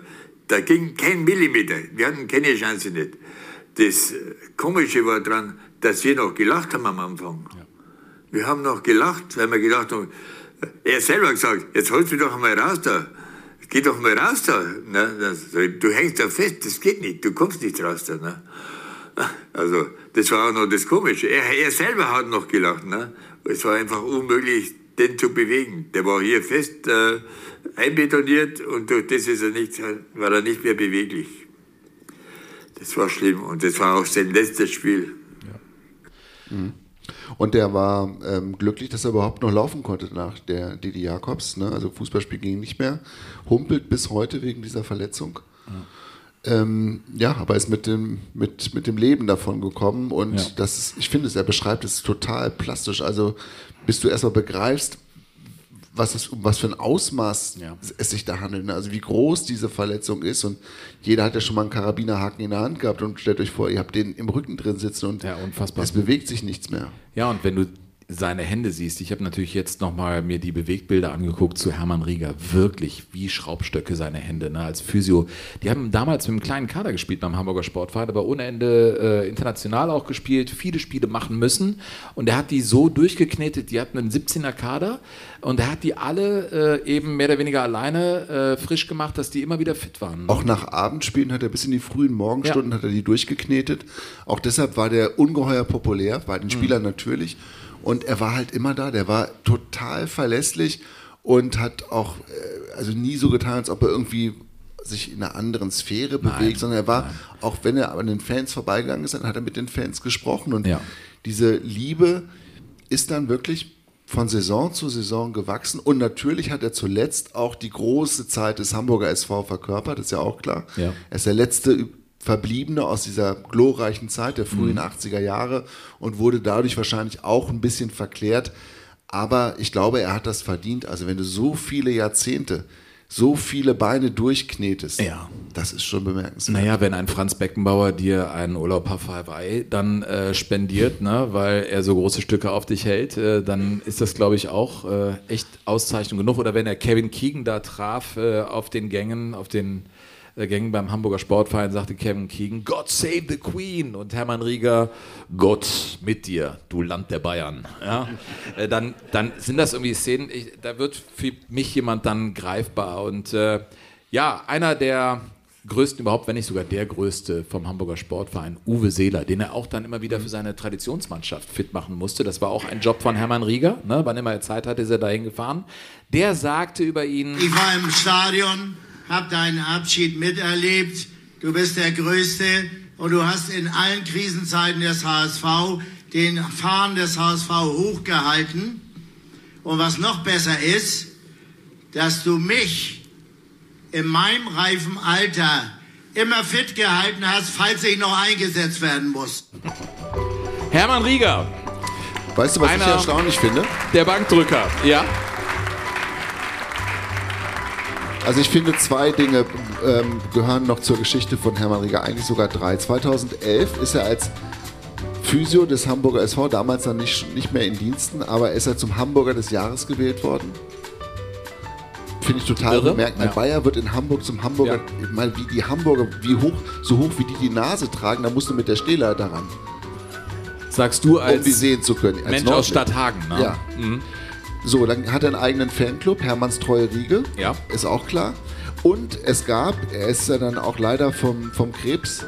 da ging kein Millimeter. Wir hatten keine Chance nicht. Das äh, Komische war dran, dass wir noch gelacht haben am Anfang. Wir haben noch gelacht, weil wir gedacht haben, er hat selber gesagt, jetzt holst du doch mal raus da. Geh doch mal raus da. Ne? Du hängst da fest, das geht nicht, du kommst nicht raus da. Ne? Also, das war auch noch das Komische. Er, er selber hat noch gelacht. Ne? Es war einfach unmöglich, den zu bewegen. Der war hier fest äh, einbetoniert und durch das ist er nicht, war er nicht mehr beweglich. Das war schlimm und das war auch sein letztes Spiel. Und der war ähm, glücklich, dass er überhaupt noch laufen konnte nach der Didi Jakobs. Ne? Also Fußballspiel ging nicht mehr. Humpelt bis heute wegen dieser Verletzung. Ähm, ja, aber ist mit dem, mit, mit dem Leben davon gekommen und Ja. das ist, ich finde es, er beschreibt es total plastisch. Also, bis du erstmal begreifst, was, es, um was für ein Ausmaß Ja. es sich da handelt. ne? Also wie groß diese Verletzung ist. Und jeder hat ja schon mal einen Karabinerhaken in der Hand gehabt und stellt euch vor, ihr habt den im Rücken drin sitzen und Ja, es bewegt sich nichts mehr. Ja, und wenn du seine Hände siehst, ich habe natürlich jetzt nochmal mir die Bewegtbilder angeguckt zu Hermann Rieger, wirklich wie Schraubstöcke seine Hände, ne, als Physio. Die haben damals mit einem kleinen Kader gespielt beim Hamburger Sportverein, aber ohne Ende äh, international auch gespielt, viele Spiele machen müssen und er hat die so durchgeknetet, die hatten einen 17er Kader und er hat die alle äh, eben mehr oder weniger alleine äh, frisch gemacht, dass die immer wieder fit waren. Auch nach Abendspielen hat er bis in die frühen Morgenstunden hat er die durchgeknetet. Auch deshalb war der ungeheuer populär, bei den Spielern natürlich. Und er war halt immer da, der war total verlässlich und hat auch äh, also nie so getan, als ob er irgendwie sich in einer anderen Sphäre bewegt, sondern er war, auch wenn er an den Fans vorbeigegangen ist, dann hat er mit den Fans gesprochen. Und Ja. diese Liebe ist dann wirklich von Saison zu Saison gewachsen. Und natürlich hat er zuletzt auch die große Zeit des Hamburger SV verkörpert, ist ja auch klar. Ja. Er ist der letzte Verbliebene aus dieser glorreichen Zeit der frühen Mhm. 80er Jahre und wurde dadurch wahrscheinlich auch ein bisschen verklärt. Aber ich glaube, er hat das verdient. Also wenn du so viele Jahrzehnte, so viele Beine durchknetest, Ja. das ist schon bemerkenswert. Naja, wenn ein Franz Beckenbauer dir einen Urlaub auf Hawaii dann äh, spendiert, ne, weil er so große Stücke auf dich hält, äh, dann ist das, glaube ich, auch äh, echt Auszeichnung genug. Oder wenn er Kevin Keegan da traf äh, auf den Gängen, auf den äh, Gängen beim Hamburger Sportverein, sagte Kevin Keegan, God save the Queen. Und Hermann Rieger, Gott mit dir, du Land der Bayern. Ja? Äh, dann, dann sind das irgendwie Szenen, ich, da wird für mich jemand dann greifbar. Und äh, ja, einer der größten überhaupt, wenn nicht sogar der größte vom Hamburger Sportverein, Uwe Seeler, den er auch dann immer wieder für seine Traditionsmannschaft fit machen musste. Das war auch ein Job von Hermann Rieger. Ne? Wann immer er Zeit hatte, ist er dahin gefahren. Der sagte über ihn, Ich war im Stadion, hab deinen Abschied miterlebt. Du bist der Größte und du hast in allen Krisenzeiten des HSV den Fahnen des HSV hochgehalten. Und was noch besser ist, dass du mich in meinem reifen Alter immer fit gehalten hast, falls ich noch eingesetzt werden muss. Hermann Rieger, Weißt du, was Einer- ich erstaunlich finde? der Bankdrücker. Ja, Also ich finde, zwei Dinge ähm, gehören noch zur Geschichte von Hermann Rieger, eigentlich sogar drei. 2011 ist er als Physio des Hamburger SV, damals dann nicht, nicht mehr in Diensten, aber ist er zum Hamburger des Jahres gewählt worden. Finde ich total Irre. bemerkenswert. Ja. Bayer wird in Hamburg zum Hamburger, Ja. meine, wie die Hamburger, wie hoch, so hoch wie die die Nase tragen, da musst du mit der Stehleiter ran, sagst du um als die sehen zu können. Als Mensch aus Nordlicht. Stadthagen. Ne? Ja. So, dann hat er einen eigenen Fanclub, Hermanns Treue Riege. Ja. Ist auch klar. Und es gab, er ist ja dann auch leider vom, vom Krebs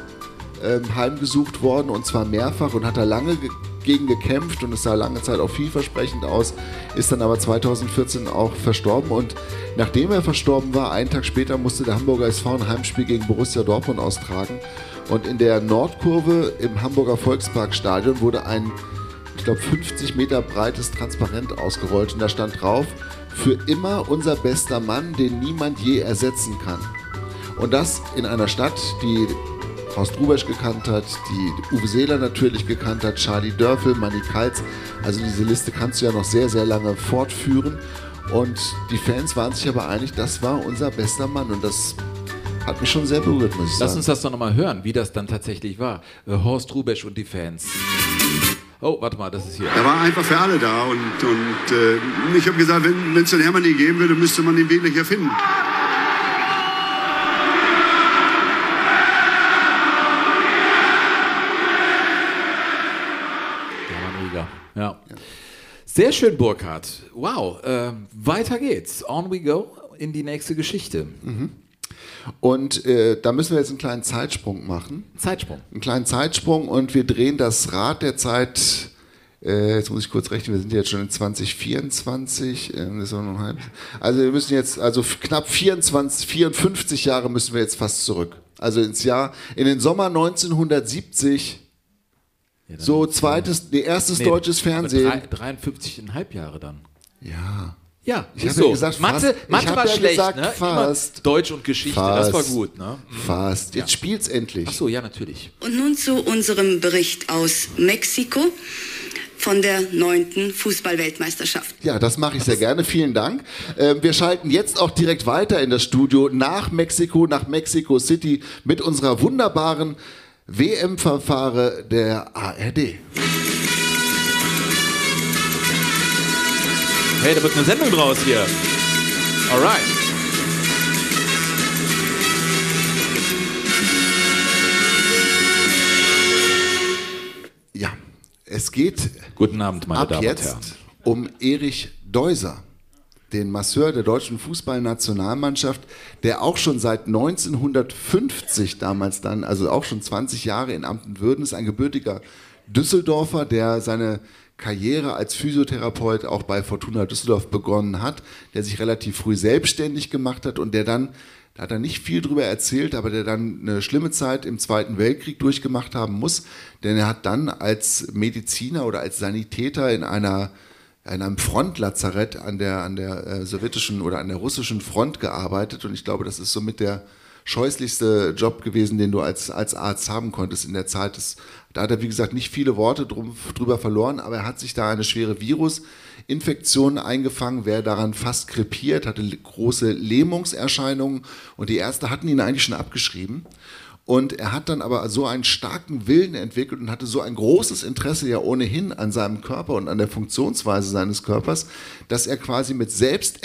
ähm, heimgesucht worden und zwar mehrfach und hat da lange ge gegen gekämpft und es sah lange Zeit auch vielversprechend aus, ist dann aber 2014 auch verstorben und nachdem er verstorben war, einen Tag später musste der Hamburger SV ein Heimspiel gegen Borussia Dortmund austragen und in der Nordkurve im Hamburger Volksparkstadion wurde ein ich glaube, 50 Meter breites Transparent ausgerollt und da stand drauf, für immer unser bester Mann, den niemand je ersetzen kann. Und das in einer Stadt, die Horst Rubesch gekannt hat, die Uwe Seeler natürlich gekannt hat, Charlie Dörfel, Manny Kaltz. Also diese Liste kannst du ja noch sehr, sehr lange fortführen. Und die Fans waren sich aber einig, das war unser bester Mann. Und das hat mich schon sehr berührt, muss ich Lass sagen. uns das doch nochmal hören, wie das dann tatsächlich war. Äh, Horst Rubesch und die Fans. Oh, warte mal, das ist hier. Er war einfach für alle da und, und äh, ich habe gesagt, wenn es den Hermann nie geben würde, müsste man ihn wirklich erfinden. Hermann Rieger. Ja. Sehr schön, Burkhard. Wow, äh, weiter geht's. On we go in die nächste Geschichte. Und äh, da müssen wir jetzt einen kleinen Zeitsprung machen. Zeitsprung. Einen kleinen Zeitsprung und wir drehen das Rad der Zeit. Äh, jetzt muss ich kurz rechnen, wir sind jetzt schon in 2024. Äh, das ist noch ein halb, also wir müssen jetzt, also knapp 24, 54 Jahre müssen wir jetzt fast zurück. Also ins Jahr, in den Sommer 1970 so zweites, nee, erstes Nee, deutsches Fernsehen. drei- 53,5 Jahre dann. Ja. Ja, Ich ist hab ja so. gesagt, Mathe, fast. Ich Mathe hab war ja schlecht, gesagt, ne? fast. Immer Deutsch und Geschichte, das war gut, ne? Fast. Jetzt spielt's endlich. Ach so, ja, natürlich. Und nun zu unserem Bericht aus Mexiko von der neunten Fußballweltmeisterschaft. Ja, das mache ich sehr gerne. Vielen Dank. Ähm, wir schalten jetzt auch direkt weiter in das Studio nach Mexiko, nach Mexico City mit unserer wunderbaren WM-Verfahre der ARD. Hey, da wird eine Sendung draus hier. Alright. Ja, es geht Guten Abend, meine ab Damen und jetzt Herren. um Erich Deuser, den Masseur der deutschen Fußballnationalmannschaft, der auch schon seit 1950 damals dann, also auch schon 20 Jahre in Amt und Würden ist, ein gebürtiger Düsseldorfer, der seine Karriere als Physiotherapeut auch bei Fortuna Düsseldorf begonnen hat, der sich relativ früh selbstständig gemacht hat und der dann, da hat er nicht viel drüber erzählt, aber der dann eine schlimme Zeit im Zweiten Weltkrieg durchgemacht haben muss, denn er hat dann als Mediziner oder als Sanitäter in einer in einem Frontlazarett an der, an der äh, sowjetischen oder an der russischen Front gearbeitet und ich glaube, das ist somit der scheußlichste Job gewesen, den du als, als Arzt haben konntest in der Zeit. Das, da hat er, wie gesagt, nicht viele Worte drum, drüber verloren, aber er hat sich da eine schwere Virusinfektion eingefangen, wäre daran fast krepiert, hatte große Lähmungserscheinungen und die Ärzte hatten ihn eigentlich schon abgeschrieben. Und er hat dann aber so einen starken Willen entwickelt und hatte so ein großes Interesse ja ohnehin an seinem Körper und an der Funktionsweise seines Körpers, dass er quasi mit selbst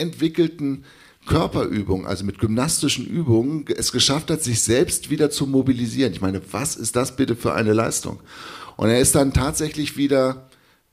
Körperübungen, also mit gymnastischen Übungen, es geschafft hat, sich selbst wieder zu mobilisieren. Ich meine, was ist das bitte für eine Leistung? Und er ist dann tatsächlich wieder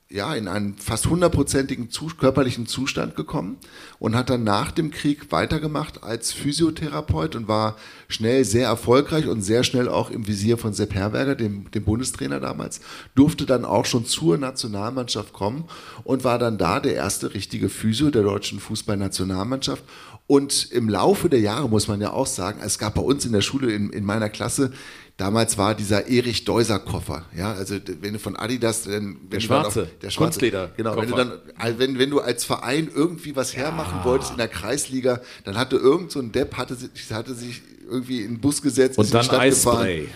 ja, in einen fast hundertprozentigen körperlichen Zustand gekommen und hat dann nach dem Krieg weitergemacht als Physiotherapeut und war schnell sehr erfolgreich und sehr schnell auch im Visier von Sepp Herberger, dem, dem Bundestrainer damals, durfte dann auch schon zur Nationalmannschaft kommen und war dann da der erste richtige Physio der deutschen Fußballnationalmannschaft. Und im Laufe der Jahre muss man ja auch sagen, es gab bei uns in der Schule, in, in meiner Klasse, Damals war dieser Erich Deuser Koffer, ja, also wenn du von Adidas, dann, wenn Der schwarze, auf- der schwarze, Kunstleder- genau, wenn du dann, wenn, wenn du als Verein irgendwie was hermachen wolltest in der Kreisliga, dann hatte irgend so ein Depp hatte, sich- hatte sich irgendwie in den Bus gesetzt, Und ist in die dann Stadt gefahren. Eispray.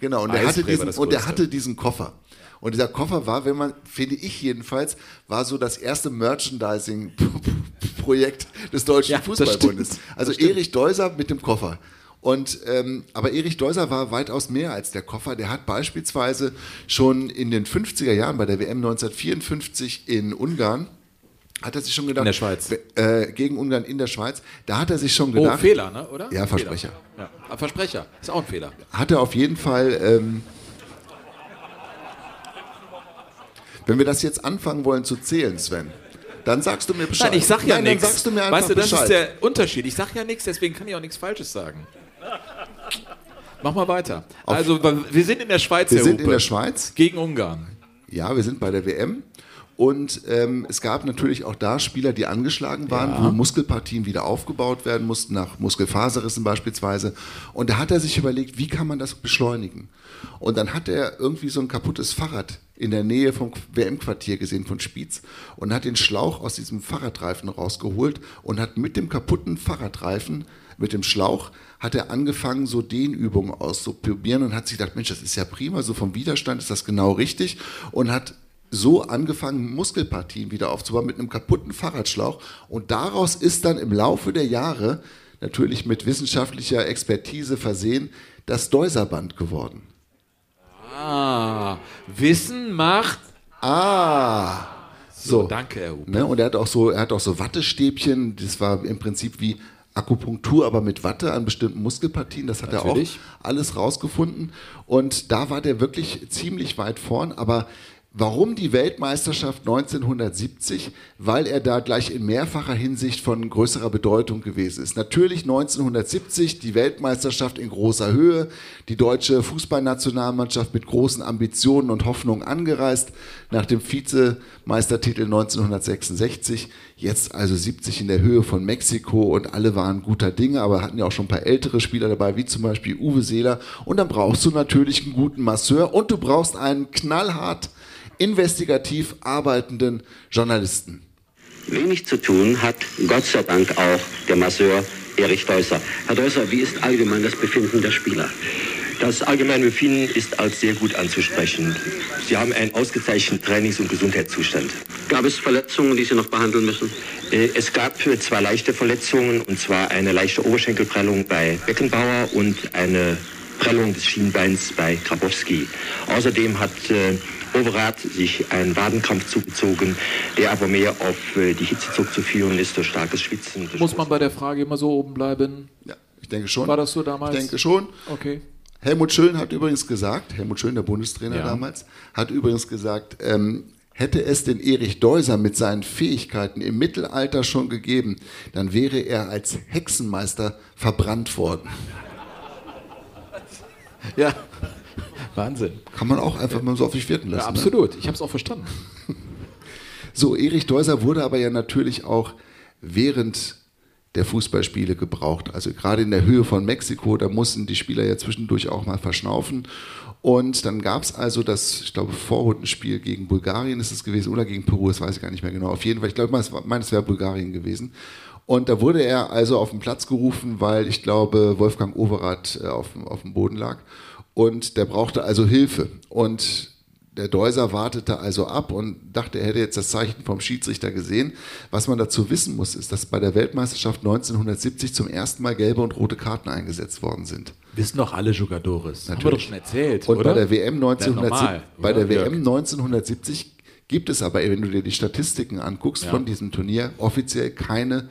Genau, und der, Eispray hatte diesen, und der hatte diesen Koffer. Und dieser Koffer war, wenn man, finde ich jedenfalls, war so das erste Merchandising-Projekt des Deutschen Ja, Fußballbundes. Also. Erich Deuser mit dem Koffer. Und, ähm, aber Erich Deuser war weitaus mehr als der Koffer. Der hat beispielsweise schon in den 50er Jahren bei der WM 1954 in Ungarn, hat er sich schon gedacht, In der Schweiz. Äh, gegen Ungarn in der Schweiz, da hat er sich schon Oh, gedacht, Fehler, ne? oder? Ja. Versprecher. Ja. Versprecher, ist auch ein Fehler. hat er auf jeden Fall, ähm, wenn wir das jetzt anfangen wollen zu zählen, Sven, dann sagst du mir Bescheid. Nein, ich sag ja nichts. Weißt du, das Bescheid. ist der Unterschied. Ich sag ja nichts, deswegen kann ich auch nichts Falsches sagen. Mach mal weiter. Also, wir sind in der Schweiz, Wir Herr sind Hupe. in der Schweiz. Gegen Ungarn. Ja, wir sind bei der WM. Und ähm, es gab natürlich auch da Spieler, die angeschlagen waren, Ja. wo Muskelpartien wieder aufgebaut werden mussten, nach Muskelfaserrissen beispielsweise. Und da hat er sich überlegt, wie kann man das beschleunigen? Und dann hat er irgendwie so ein kaputtes Fahrrad in der Nähe vom WM-Quartier gesehen von Spiez und hat den Schlauch aus diesem Fahrradreifen rausgeholt und hat mit dem kaputten Fahrradreifen, mit dem Schlauch, hat er angefangen, so Dehnübungen auszuprobieren und hat sich gedacht, Mensch, das ist ja prima, so vom Widerstand ist das genau richtig und hat so angefangen, Muskelpartien wieder aufzubauen mit einem kaputten Fahrradschlauch. Und daraus ist dann im Laufe der Jahre, natürlich mit wissenschaftlicher Expertise versehen, das Deuserband geworden. Ah, Wissen macht. Ah. So, danke, Herr Hupe. Ne? Und er hat auch so, er hat auch so Wattestäbchen. Das war im Prinzip wie Akupunktur, aber mit Watte an bestimmten Muskelpartien. Das hat Natürlich. er auch alles rausgefunden. Und da war der wirklich ziemlich weit vorn. Aber Warum die Weltmeisterschaft 1970? Weil er da gleich in mehrfacher Hinsicht von größerer Bedeutung gewesen ist. Natürlich 1970 die Weltmeisterschaft in großer Höhe, die deutsche Fußballnationalmannschaft mit großen Ambitionen und Hoffnungen angereist, nach dem Vizemeistertitel 1966, jetzt also 70 in der Höhe von Mexiko und alle waren guter Dinge, aber hatten ja auch schon ein paar ältere Spieler dabei, wie zum Beispiel Uwe Seeler. Und dann brauchst du natürlich einen guten Masseur und du brauchst einen knallhart investigativ arbeitenden Journalisten. Wenig zu tun hat Gott sei Dank auch der Masseur Erich Deusser. Herr Deusser, wie ist allgemein das Befinden der Spieler? Das allgemeine Befinden ist als sehr gut anzusprechen. Sie haben einen ausgezeichneten Trainings- und Gesundheitszustand. Gab es Verletzungen, die Sie noch behandeln müssen? Äh, Es gab äh, zwei leichte Verletzungen, und zwar eine leichte Oberschenkelprellung bei Beckenbauer und eine Prellung des Schienbeins bei Grabowski. Außerdem hat Overath sich einen Wadenkrampf zugezogen, der aber mehr auf äh, die Hitze zurückzuführen ist durch starkes Schwitzen. Durch Muss man bei der Frage immer so oben bleiben? Ja, ich denke schon. War das so damals? Ich denke schon. Okay. Helmut Schön hat übrigens gesagt, Helmut Schön, der Bundestrainer Ja. damals, hat übrigens gesagt, ähm, hätte es den Erich Deuser mit seinen Fähigkeiten im Mittelalter schon gegeben, dann wäre er als Hexenmeister verbrannt worden. Ja, Wahnsinn. Kann man auch einfach mal so auf sich wirken lassen. Ja, ne? absolut. Ich habe es auch verstanden. So, Erich Deuser wurde aber ja natürlich auch während der Fußballspiele gebraucht. Also gerade in der Höhe von Mexiko, da mussten die Spieler ja zwischendurch auch mal verschnaufen. Und dann gab es also das, ich glaube, Vorrundenspiel gegen Bulgarien ist es gewesen oder gegen Peru, das weiß ich gar nicht mehr genau. Auf jeden Fall, ich glaube, es war- meine, es wäre Bulgarien gewesen. Und da wurde er also auf den Platz gerufen, weil ich glaube, Wolfgang Overath äh, auf, auf dem Boden lag. Und der brauchte also Hilfe. Und der Deuser wartete also ab und dachte, er hätte jetzt das Zeichen vom Schiedsrichter gesehen. Was man dazu wissen muss, ist, dass bei der Weltmeisterschaft 1970 zum ersten Mal gelbe und rote Karten eingesetzt worden sind. Wissen doch alle Jugadores. Haben wir doch Natürlich. schon erzählt. Und oder? bei der WM Ja, 1970, normal, bei der? WM 1970 gibt es aber, wenn du dir die Statistiken anguckst Ja. von diesem Turnier, offiziell keine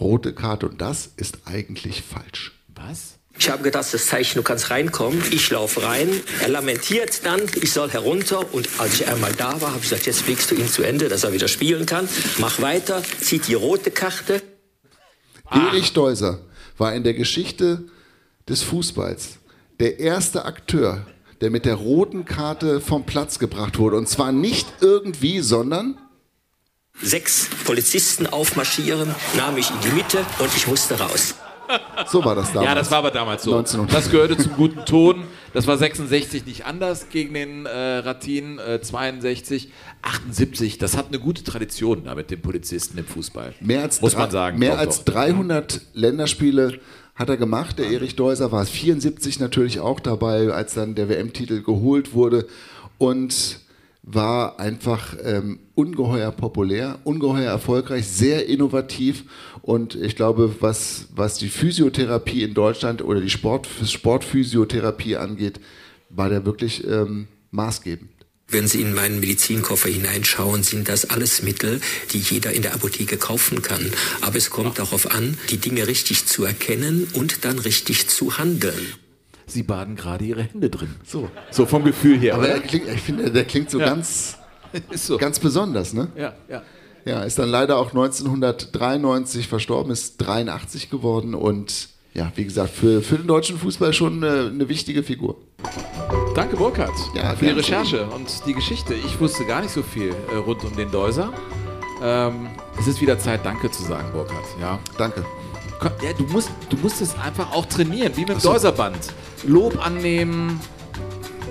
rote Karte. Und das ist eigentlich falsch. Was? Ich habe gedacht, das Zeichen, du kannst reinkommen. Ich laufe rein. Er lamentiert dann, ich soll herunter. Und als ich einmal da war, habe ich gesagt, jetzt fliegst du ihn zu Ende, dass er wieder spielen kann. Mach weiter, zieht die rote Karte. Erich Deuser war in der Geschichte des Fußballs der erste Akteur, der mit der roten Karte vom Platz gebracht wurde. Und zwar nicht irgendwie, sondern Sechs Polizisten aufmarschieren, nahm ich in die Mitte und ich musste raus. So war das damals. Ja, das war aber damals so. 1900. Das gehörte zum guten Ton. Das war 66 nicht anders gegen den äh, Ratin, äh, 62, 78. Das hat eine gute Tradition da mit den Polizisten im Fußball. Mehr als, Muss man sagen. mehr Doch, als doch. 300 Länderspiele hat er gemacht. Der Erich Deuser war 74 natürlich auch dabei, als dann der WM-Titel geholt wurde und war einfach ähm, ungeheuer populär, ungeheuer erfolgreich, sehr innovativ und ich glaube, was, was die Physiotherapie in Deutschland oder die Sport, Sportphysiotherapie angeht, war der wirklich ähm, maßgebend. Wenn Sie in meinen Medizinkoffer hineinschauen, sind das alles Mittel, die jeder in der Apotheke kaufen kann. Aber es kommt darauf an, die Dinge richtig zu erkennen und dann richtig zu handeln. Sie baden gerade ihre Hände drin. So, so vom Gefühl her. Aber der klingt, ich finde, der klingt so Ja. ganz, Ist so. ganz besonders, ne? Ja, ja. Ja, ist dann leider auch 1993 verstorben, ist 83 geworden und ja, wie gesagt, für, für den deutschen Fußball schon eine, eine wichtige Figur. Danke, Burkhard, Ja, für die Recherche und die Geschichte. Ich wusste gar nicht so viel äh, rund um den Deuser. Ähm, es ist wieder Zeit, Danke zu sagen, Burkhard. Ja. Danke. Ja, du, musst, du musst es einfach auch trainieren, wie mit dem so. Deuserband. Lob annehmen,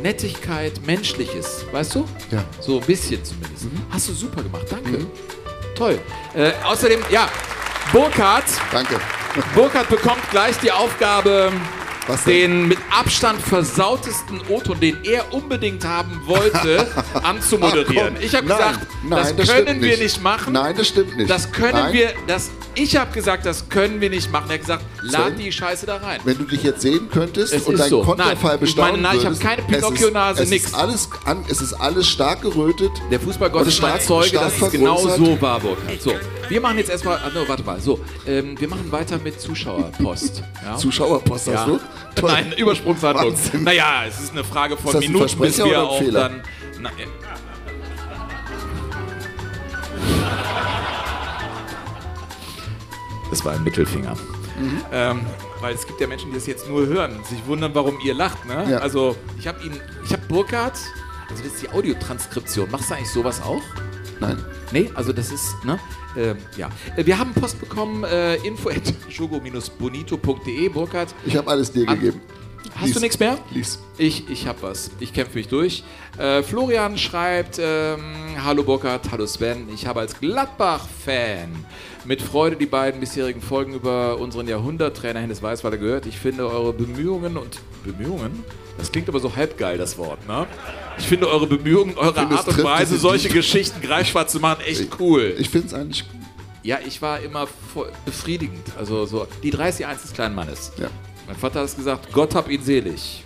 Nettigkeit, Menschliches, weißt du? Ja. So ein bisschen zumindest. Hast du super gemacht, danke. Toll. Äh, außerdem, ja, Burkhard. Danke. Burkhard bekommt gleich die Aufgabe, Was den mit Abstand versautesten O-Ton, den er unbedingt haben wollte, anzumoderieren. Ach, ich habe gesagt, nein, das, das können wir nicht. nicht machen. Nein, das stimmt nicht. Das können Nein. wir, das, ich habe gesagt, das können wir nicht machen. Er hat gesagt, lad die Scheiße da rein. Wenn du dich jetzt sehen könntest Es und deinen so. Konterfall Nein, ich meine, bestaunen nein, ich habe keine Pinocchio-Nase, nix. Ist alles an, es ist alles stark gerötet. Der Fußballgott ist mein Zeuge, dass es genau so war, Burkhard. So, wir machen jetzt erstmal, ah, no, warte mal, so, ähm, wir machen weiter mit Zuschauerpost. Ja? Zuschauerpost hast Ja. du? Nein, Übersprungshandlung. Wahnsinn. Naja, es ist eine Frage von Minuten, bis wir auch Fehler? dann. Na, äh. Das war ein Mittelfinger. Mhm. Ähm, weil es gibt ja Menschen, die es jetzt nur hören und sich wundern, warum ihr lacht. Ne? Ja. Also ich habe ihn, ich habe Burkhardt, also das ist die Audiotranskription. Machst du eigentlich sowas auch? Nein. Nee, also das ist, ne? Ähm, ja. Äh, Wir haben Post bekommen, äh, info at jogo-bonito.de, Burkhardt. Ich habe alles dir An- gegeben. Hast Lies. du nichts mehr? Lies. Ich, ich hab was. Ich kämpfe mich durch. Äh, Florian schreibt: ähm, Hallo Burkhard, hallo Sven. Ich habe als Gladbach-Fan mit Freude die beiden bisherigen Folgen über unseren Jahrhunderttrainer Hennes Weißweiler gehört. Ich finde eure Bemühungen und. Bemühungen? Das klingt aber so halbgeil, das Wort, ne? Ich finde eure Bemühungen, eure Art und Weise, solche. Geschichten greifschwarz zu machen, echt cool. Ich finde es eigentlich. Ja, ich war immer voll befriedigend. Also so die 30 1 des kleinen Mannes. Ja. Mein Vater hat es gesagt, Gott hab ihn selig.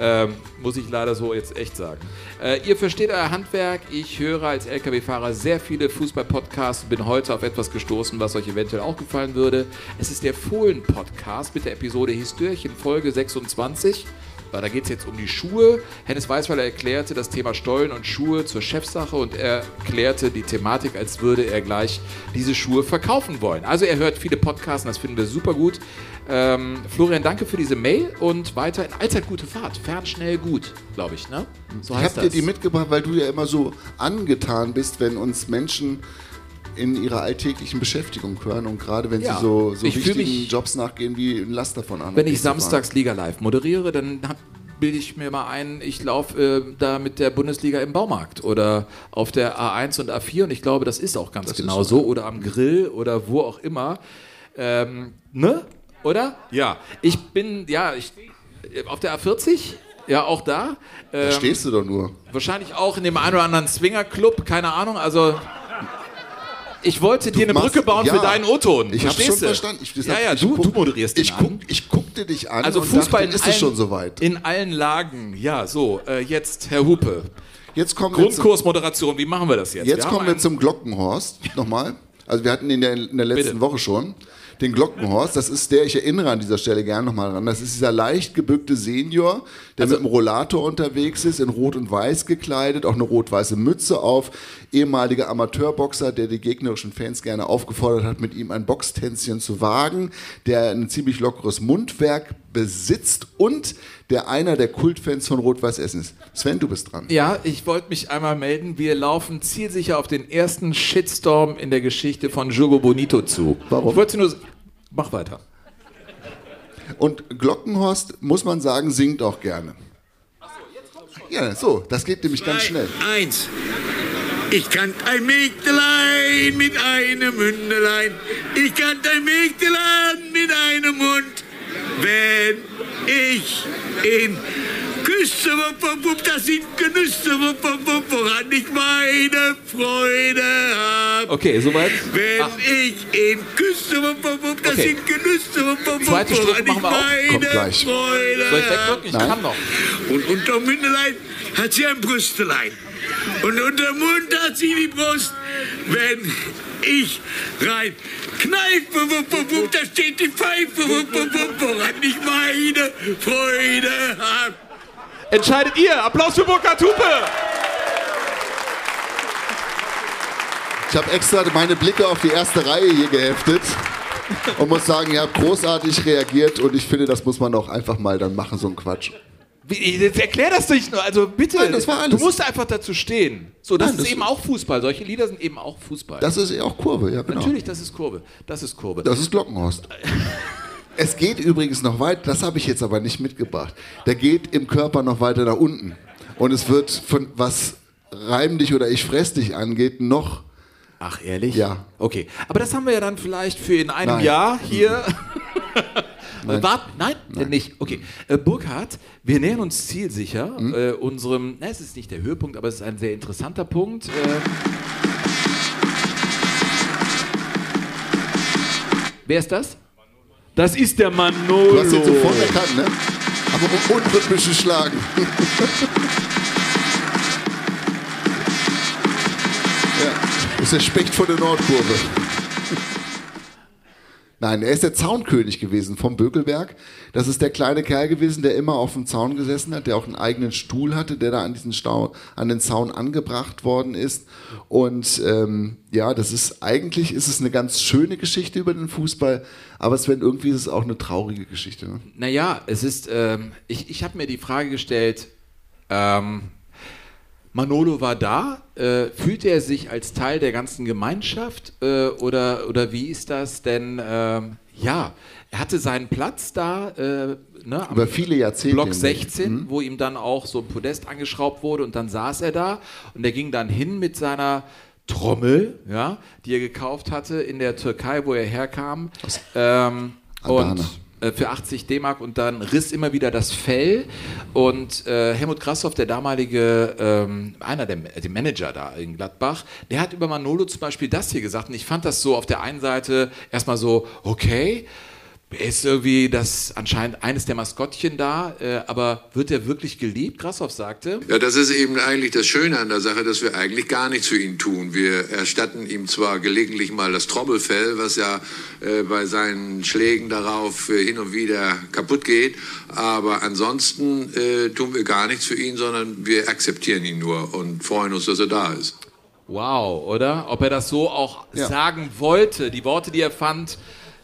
Ähm, muss ich leider so jetzt echt sagen. Äh, ihr versteht euer Handwerk. Ich höre als LKW-Fahrer sehr viele Fußball-Podcasts und bin heute auf etwas gestoßen, was euch eventuell auch gefallen würde. Es ist der Fohlen-Podcast mit der Episode Histörchen Folge 26. Weil da geht es jetzt um die Schuhe. Hennes Weißweiler erklärte das Thema Stollen und Schuhe zur Chefsache und er erklärte die Thematik, als würde er gleich diese Schuhe verkaufen wollen. Also er hört viele Podcasts und das finden wir super gut. Ähm, Florian, danke für diese Mail und weiterhin allzeit gute Fahrt. Fern, schnell, gut, glaube ich. Ne? So ich heißt habe dir die mitgebracht, weil du ja immer so angetan bist, wenn uns Menschen in ihrer alltäglichen Beschäftigung hören und gerade wenn Ja. sie so, so wichtigen mich- Jobs nachgehen wie ein Last davon an. Wenn ich samstags Liga Live moderiere, dann hab- bilde ich mir mal ein, ich laufe äh, da mit der Bundesliga im Baumarkt oder auf der A1 und A4 und ich glaube, das ist auch ganz Das genau so. oder am Grill oder wo auch immer. Ähm, ne? Oder? Ja. Ich bin, ja, ich auf der A40, ja, auch da. Da Ähm, stehst du doch nur. Wahrscheinlich auch in dem einen oder anderen Swingerclub, keine Ahnung. Also ich wollte dir eine machst- Brücke bauen ja, für deinen O-Ton. Ich habe schon verstanden. Ich, ja, ja, ich du, guck- du moderierst ich, guck, ich guckte dich an Also Fußball dachte, ist allen, es schon soweit. In allen Lagen. Ja, so, äh, jetzt Herr Hupe. Jetzt kommen wir Grundkursmoderation, wie machen wir das jetzt? Jetzt haben kommen wir zum Glockenhorst nochmal. Also wir hatten in der, in der letzten Bitte. Woche schon den Glockenhorst. Das ist der, ich erinnere an dieser Stelle gerne nochmal dran, das ist dieser leicht gebückte Senior, der Also mit dem Rollator unterwegs ist, in rot und weiß gekleidet, auch eine rot-weiße Mütze auf, ehemaliger Amateurboxer, der die gegnerischen Fans gerne aufgefordert hat, mit ihm ein Boxtänzchen zu wagen, der ein ziemlich lockeres Mundwerk besitzt und der einer der Kultfans von Rot-Weiß Essen ist. Sven, du bist dran. Ja, ich wollte mich einmal melden. Wir laufen zielsicher auf den ersten Shitstorm in der Geschichte von Jogo Bonito zu. Warum? Ich wollte nur. Mach weiter. Und Glockenhorst, muss man sagen, singt auch gerne. Ja, so, das geht nämlich ganz schnell. Eins. Ich kannte ein Mägdelein mit einem Mündelein. Ich kannte ein Mägdelein mit einem Mund. Wenn ich ihn küsse, wupp, das sind Genüsse, wupp, wupp, wupp, woran ich meine Freude hab. Okay, soweit. Wenn Ach. ich ihn küsse, wupp, wupp, wupp, das Okay. sind Genüsse, wupp, Zweite woran ich meine. Freude Soll ich wegdrücken? Ich Nein. kann noch. Und unter Mündelein hat sie ein Brüstelein. Und unter Mund hat sie die Brust. Wenn ich rein kneife, wupp, wupp, wupp, da steht die Pfeife, wupp, wupp, wupp, woran ich meine Freude hab. Entscheidet ihr. Applaus für Burkhard Hupe. Ich habe extra meine Blicke auf die erste Reihe hier geheftet und muss sagen, ihr habt großartig reagiert und ich finde, das muss man auch einfach mal dann machen, so ein Quatsch. Jetzt erklär das nicht nur. Also bitte. Nein, das war alles. Du musst einfach dazu stehen. So, das Nein, ist das- eben auch Fußball. Solche Lieder sind eben auch Fußball. Das ist auch Kurve, ja genau. Natürlich, das ist Kurve. Das ist Kurve. Das ist Glockenhorst. Es geht übrigens noch weit, das habe ich jetzt aber nicht mitgebracht. Der geht im Körper noch weiter nach unten. Und es wird von was Reim dich oder ich fress dich angeht, noch. Ach, ehrlich? Ja. Okay. Aber das haben wir ja dann vielleicht für in einem Nein. Jahr hier. Nein. Wart, nein, nein, nicht. Okay. Äh, Burkhard, wir nähern uns zielsicher Hm? äh, unserem, na, es ist nicht der Höhepunkt, aber es ist ein sehr interessanter Punkt. Äh, wer ist das? Das ist der Manolo. Du hast ihn sofort erkannt, ne? Aber un- unrhythmische Schlagen. ja, das ist der Specht von der Nordkurve. Nein, er ist der Zaunkönig gewesen vom Bökelberg. Das ist der kleine Kerl gewesen, der immer auf dem Zaun gesessen hat, der auch einen eigenen Stuhl hatte, der da an diesen Stau, an den Zaun angebracht worden ist. Und ähm, ja, das ist eigentlich ist es eine ganz schöne Geschichte über den Fußball, aber Sven, irgendwie ist es auch eine traurige Geschichte. Ne? Naja, es ist, ähm, ich, ich habe mir die Frage gestellt, ähm, Manolo war da. Äh, fühlt er sich als Teil der ganzen Gemeinschaft äh, oder, oder wie ist das denn? Ähm, ja, er hatte seinen Platz da. Äh, ne, Über viele Jahrzehnte. Block 16, mhm. wo ihm dann auch so ein Podest angeschraubt wurde und dann saß er da und er ging dann hin mit seiner Trommel, ja, die er gekauft hatte in der Türkei, wo er herkam. Ähm, und für 80 D-Mark und dann riss immer wieder das Fell. Und äh, Helmut Grassoff, der damalige, ähm, einer der die Manager da in Gladbach, der hat über Manolo zum Beispiel das hier gesagt. Und ich fand das so auf der einen Seite erstmal so, okay, ist irgendwie das anscheinend eines der Maskottchen da, äh, aber wird er wirklich geliebt? Grassoff sagte. Ja, das ist eben eigentlich das Schöne an der Sache, dass wir eigentlich gar nichts für ihn tun. Wir erstatten ihm zwar gelegentlich mal das Trommelfell, was ja äh, bei seinen Schlägen darauf äh, hin und wieder kaputt geht, aber ansonsten äh, tun wir gar nichts für ihn, sondern wir akzeptieren ihn nur und freuen uns, dass er da ist. Wow, oder? Ob er das so auch ja. sagen wollte, die Worte, die er fand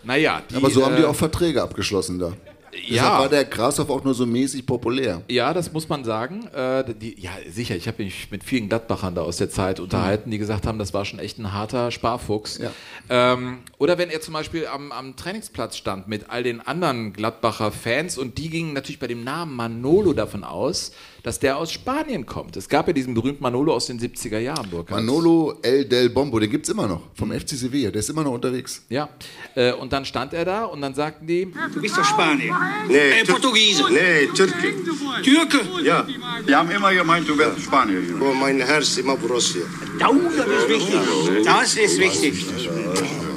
naja, die, Aber so haben die auch Verträge abgeschlossen da. Ja. Deshalb war der Grashoff auch nur so mäßig populär. Ja, das muss man sagen. Äh, die, ja, sicher, ich habe mich mit vielen Gladbachern da aus der Zeit unterhalten, die gesagt haben, das war schon echt ein harter Sparfuchs. Ja. Ähm, oder wenn er zum Beispiel am, am, Trainingsplatz stand mit all den anderen Gladbacher Fans und die gingen natürlich bei dem Namen Manolo davon aus, dass der aus Spanien kommt. Es gab ja diesen berühmten Manolo aus den 70er Jahren, Burkhard. Manolo El Del Bombo, den gibt es immer noch, vom FC Sevilla, der ist immer noch unterwegs. Ja, äh, und dann stand er da und dann sagten die... Du bist doch Spanier. Nee, äh, Portugiese. Nee, Türke. Türke? Ja. Die haben immer gemeint, du wärst Spanier. Oh, mein Herz immer Borussia. Das ist wichtig. Das ist wichtig.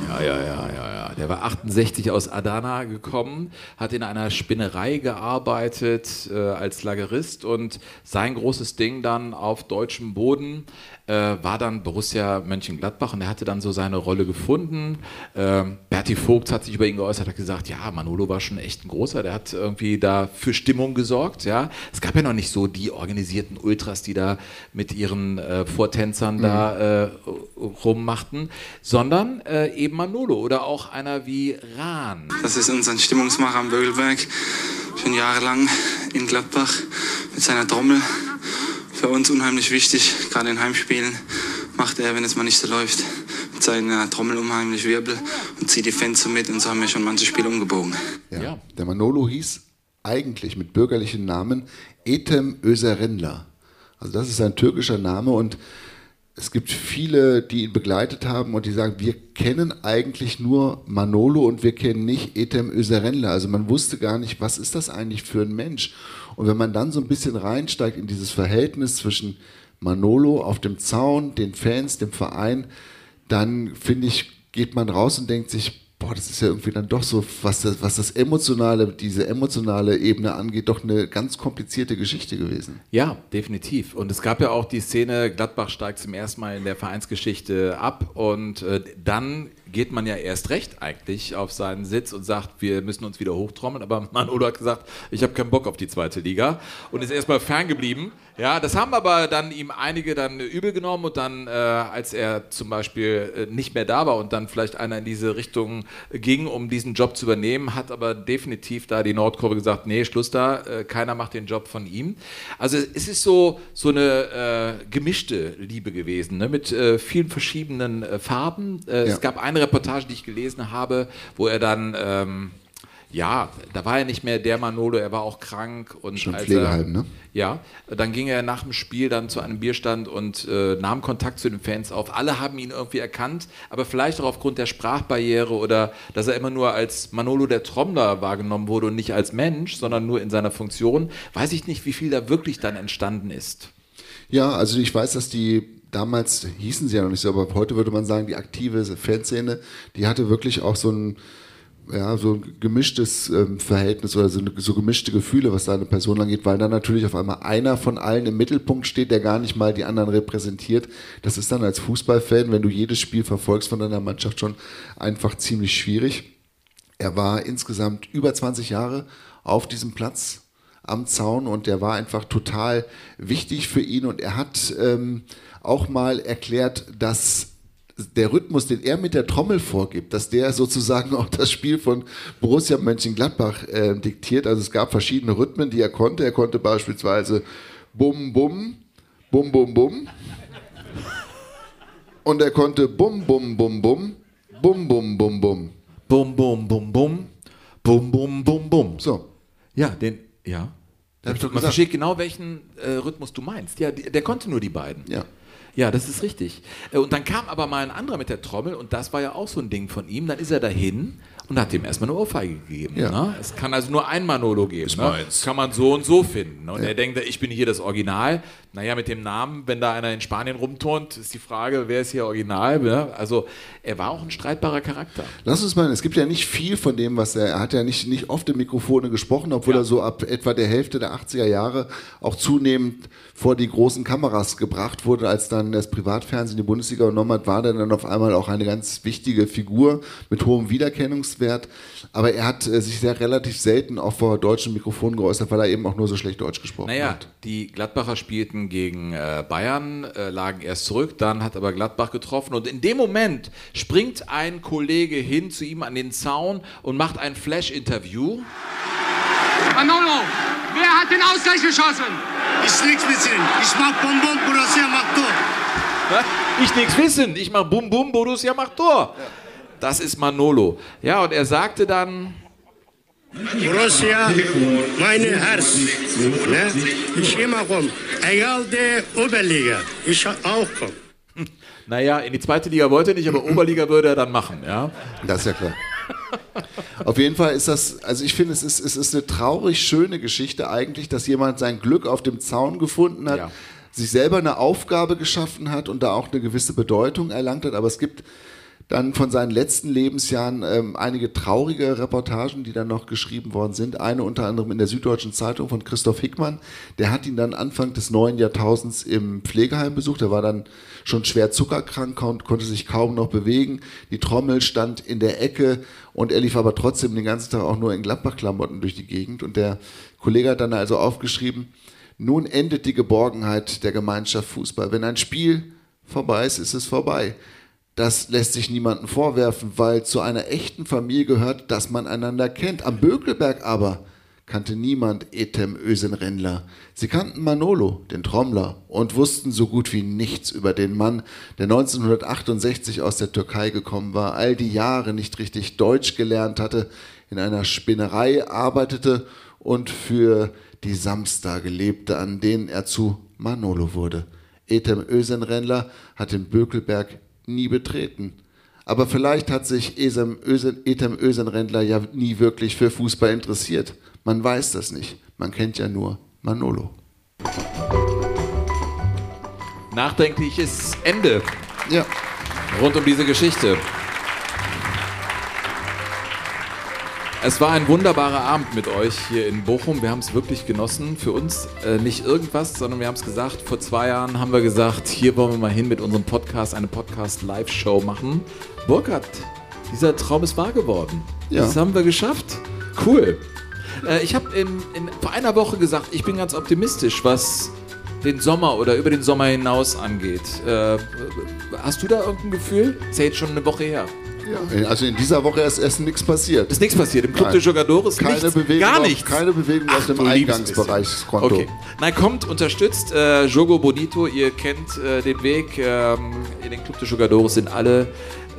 Ja, ja, ja, ja. Der war 68 aus Adana gekommen, hat in einer Spinnerei gearbeitet äh, als Lagerist und sein großes Ding dann auf deutschem Boden äh, war dann Borussia Mönchengladbach und er hatte dann so seine Rolle gefunden. Ähm, Berti Vogt hat sich über ihn geäußert, hat gesagt, ja, Manolo war schon echt ein großer, der hat irgendwie da für Stimmung gesorgt. Ja. Es gab ja noch nicht so die organisierten Ultras, die da mit ihren äh, Vortänzern mhm. da äh, rummachten, sondern äh, eben Manolo oder auch einer wie Rahn. Das ist unser Stimmungsmacher am Bögelberg, schon jahrelang in Gladbach mit seiner Trommel für uns unheimlich wichtig, gerade in Heimspielen macht er, wenn es mal nicht so läuft, mit seiner Trommel unheimlich Wirbel und zieht die Fans so mit und so haben wir schon manche Spiele umgebogen. Ja, ja. Der Manolo hieß eigentlich mit bürgerlichen Namen Etem Özerenla. Also das ist ein türkischer Name und es gibt viele, die ihn begleitet haben und die sagen, wir kennen eigentlich nur Manolo und wir kennen nicht Etem Özerenla. Also man wusste gar nicht, was ist das eigentlich für ein Mensch. Und wenn man dann so ein bisschen reinsteigt in dieses Verhältnis zwischen Manolo auf dem Zaun, den Fans, dem Verein, dann finde ich, geht man raus und denkt sich, boah, das ist ja irgendwie dann doch so, was das, was das emotionale, diese emotionale Ebene angeht, doch eine ganz komplizierte Geschichte gewesen. Ja, definitiv. Und es gab ja auch die Szene, Gladbach steigt zum ersten Mal in der Vereinsgeschichte ab und äh, dann geht man ja erst recht eigentlich auf seinen Sitz und sagt, wir müssen uns wieder hochtrommeln. Aber Manolo hat gesagt, ich habe keinen Bock auf die zweite Liga und ist erstmal ferngeblieben. Ja, das haben aber dann ihm einige dann übel genommen und dann, äh, als er zum Beispiel äh, nicht mehr da war und dann vielleicht einer in diese Richtung ging, um diesen Job zu übernehmen, hat aber definitiv da die Nordkurve gesagt, nee, Schluss da, äh, keiner macht den Job von ihm. Also es ist so, so eine äh, gemischte Liebe gewesen, ne? mit äh, vielen verschiedenen äh, Farben. Ja. Es gab eine Reportage, die ich gelesen habe, wo er dann... Ähm, ja, da war er nicht mehr der Manolo, er war auch krank und Schon Pflegeheim, ne? Ja, dann ging er nach dem Spiel dann zu einem Bierstand und äh, nahm Kontakt zu den Fans auf. Alle haben ihn irgendwie erkannt, aber vielleicht auch aufgrund der Sprachbarriere oder dass er immer nur als Manolo der Trommler wahrgenommen wurde und nicht als Mensch, sondern nur in seiner Funktion. Weiß ich nicht, wie viel da wirklich dann entstanden ist. Ja, also ich weiß, dass die damals hießen sie ja noch nicht so, aber heute würde man sagen, die aktive Fanszene, die hatte wirklich auch so ein ja, so ein gemischtes ähm, Verhältnis oder so, so gemischte Gefühle, was da eine Person angeht, weil dann natürlich auf einmal einer von allen im Mittelpunkt steht, der gar nicht mal die anderen repräsentiert. Das ist dann als Fußballfan, wenn du jedes Spiel verfolgst von deiner Mannschaft schon einfach ziemlich schwierig. Er war insgesamt über 20 Jahre auf diesem Platz am Zaun und der war einfach total wichtig für ihn und er hat ähm, auch mal erklärt, dass der Rhythmus, den er mit der Trommel vorgibt, dass der sozusagen auch das Spiel von Borussia Mönchengladbach äh, diktiert. Also es gab verschiedene Rhythmen, die er konnte. Er konnte beispielsweise Bum Bum, Bum Bum Bum. Und er konnte Bum Bum Bum Bum, Bum Bum Bum Bum. Bum Bum Bum Bum, Bum Bum Bum Bum. So. Ja, den, ja. Man gesagt. versteht genau, welchen äh, Rhythmus du meinst. Ja, die, der konnte nur die beiden. Ja. Ja, das ist richtig. Äh, Und dann kam aber mal ein anderer mit der Trommel und das war ja auch so ein Ding von ihm. Dann ist er dahin und hat dem erstmal eine Ohrfeige gegeben. Ja. Ne? Es kann also nur ein Manolo geben. Ne? Kann man so und so finden. ne? Und er denkt, ich bin hier das Original. Naja, mit dem Namen, wenn da einer in Spanien rumturnt, ist die Frage, wer ist hier Original? Ne? Also er war auch ein streitbarer Charakter. Lass uns mal, es gibt ja nicht viel von dem, was er, er hat ja nicht, nicht oft in Mikrofone gesprochen, obwohl er so ab etwa der Hälfte der 80er Jahre auch zunehmend vor die großen Kameras gebracht wurde, als dann das Privatfernsehen die Bundesliga übernommen hat, war er dann auf einmal auch eine ganz wichtige Figur mit hohem Wiedererkennungswert. Aber er hat äh, sich sehr relativ selten auch vor deutschen Mikrofonen geäußert, weil er eben auch nur so schlecht Deutsch gesprochen Naja, hat. die Gladbacher spielten gegen äh, Bayern, äh, lagen erst zurück, dann hat aber Gladbach getroffen und in dem Moment springt ein Kollege hin zu ihm an den Zaun und macht ein Flash-Interview. Manolo, wer hat den Ausgleich geschossen? Ich nix wissen. Ich mach Bonbon, Borussia macht Tor. Ich nichts wissen, ich mach Bum Bum, Borussia macht Tor. Das ist Manolo. Ja, und er sagte dann, Borussia, meine Herz. Ne? Ich immer komm. Egal der Oberliga. Ich auch komm. naja, in die zweite Liga wollte er nicht, aber Oberliga würde er dann machen. Ja? Das ist ja klar. Auf jeden Fall ist das, also ich finde, es ist, es ist eine traurig schöne Geschichte eigentlich, dass jemand sein Glück auf dem Zaun gefunden hat, Ja. sich selber eine Aufgabe geschaffen hat und da auch eine gewisse Bedeutung erlangt hat. Aber es gibt dann von seinen letzten Lebensjahren ähm, einige traurige Reportagen, die dann noch geschrieben worden sind. Eine unter anderem in der Süddeutschen Zeitung von Christoph Hickmann. Der hat ihn dann Anfang des neuen Jahrtausends im Pflegeheim besucht. Er war dann schon schwer zuckerkrank, kon konnte sich kaum noch bewegen. Die Trommel stand in der Ecke und er lief aber trotzdem den ganzen Tag auch nur in Gladbach-Klamotten durch die Gegend. Und der Kollege hat dann also aufgeschrieben, nun endet die Geborgenheit der Gemeinschaft Fußball. Wenn ein Spiel vorbei ist, ist es vorbei. Das lässt sich niemandem vorwerfen, weil zu einer echten Familie gehört, dass man einander kennt. Am Bökelberg aber kannte niemand Ethem Ösenrendler. Sie kannten Manolo, den Trommler, und wussten so gut wie nichts über den Mann, der 1968 aus der Türkei gekommen war, all die Jahre nicht richtig Deutsch gelernt hatte, in einer Spinnerei arbeitete und für die Samstage lebte, an denen er zu Manolo wurde. Ethem Ösenrendler hat den Bökelberg nie betreten. Aber vielleicht hat sich Esem Ösen, Ethem Ösenrendler ja nie wirklich für Fußball interessiert. Man weiß das nicht. Man kennt ja nur Manolo. nachdenkliches Ende Ja. rund um diese Geschichte. Es war ein wunderbarer Abend mit euch hier in Bochum. Wir haben es wirklich genossen. Für uns äh, nicht irgendwas, sondern wir haben es gesagt. Vor zwei Jahren haben wir gesagt, hier wollen wir mal hin mit unserem Podcast, eine Podcast-Live-Show machen. Burkhard, dieser Traum ist wahr geworden. Ja. Das haben wir geschafft. Cool. Äh, ich habe vor einer Woche gesagt, ich bin ganz optimistisch, was den Sommer oder über den Sommer hinaus angeht. Äh, hast du da irgendein Gefühl? Ist ja jetzt schon eine Woche her. Ja. Also in dieser Woche ist erst nichts passiert. Ist nichts passiert. Im Club Nein. de Jogadores keine nichts. Bewegung Gar auf- nichts. Keine Bewegung Ach, aus dem du liebes Eingangsbereich des bisschen. Konto. Okay. Nein, kommt, unterstützt äh, Jogo Bonito. Ihr kennt äh, den Weg. Ähm, in den Club de Jogadores sind alle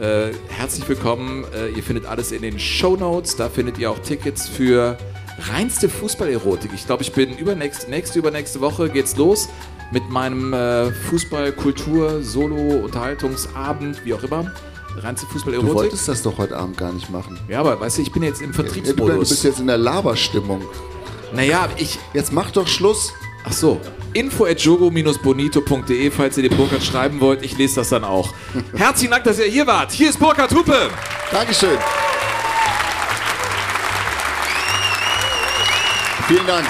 äh, herzlich willkommen. Äh, ihr findet alles in den Show Notes. Da findet ihr auch Tickets für reinste Fußballerotik. Ich glaube, ich bin übernächste, nächste, übernächste Woche geht's los mit meinem äh, Fußball-Kultur-Solo-Unterhaltungsabend, wie auch immer. Du Fußballerotik. wolltest das doch heute Abend gar nicht machen. Ja, aber weißt du, ich bin jetzt im Ja, du Vertriebsmodus. bist jetzt in der Laberstimmung. Naja, ich. Jetzt mach doch Schluss. Ach so. Info at jogo-bonito.de, falls ihr den Burkhard schreiben wollt. Ich lese das dann auch. Herzlichen Dank, dass ihr hier wart. Hier ist Burkhard Hupe. Dankeschön. Vielen Dank.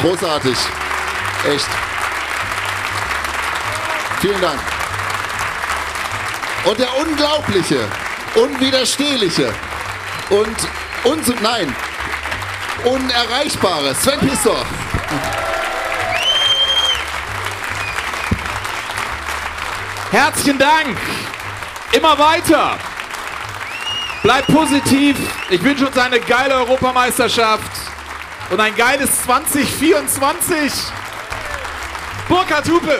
Großartig. Echt. Vielen Dank. Und der unglaubliche, unwiderstehliche, Und, und, nein, unerreichbare Sven Pistor. Herzlichen Dank. Immer weiter. Bleibt positiv. Ich wünsche uns eine geile Europameisterschaft und ein geiles 2024. Burkhard Hupe.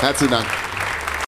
Herzlichen Dank.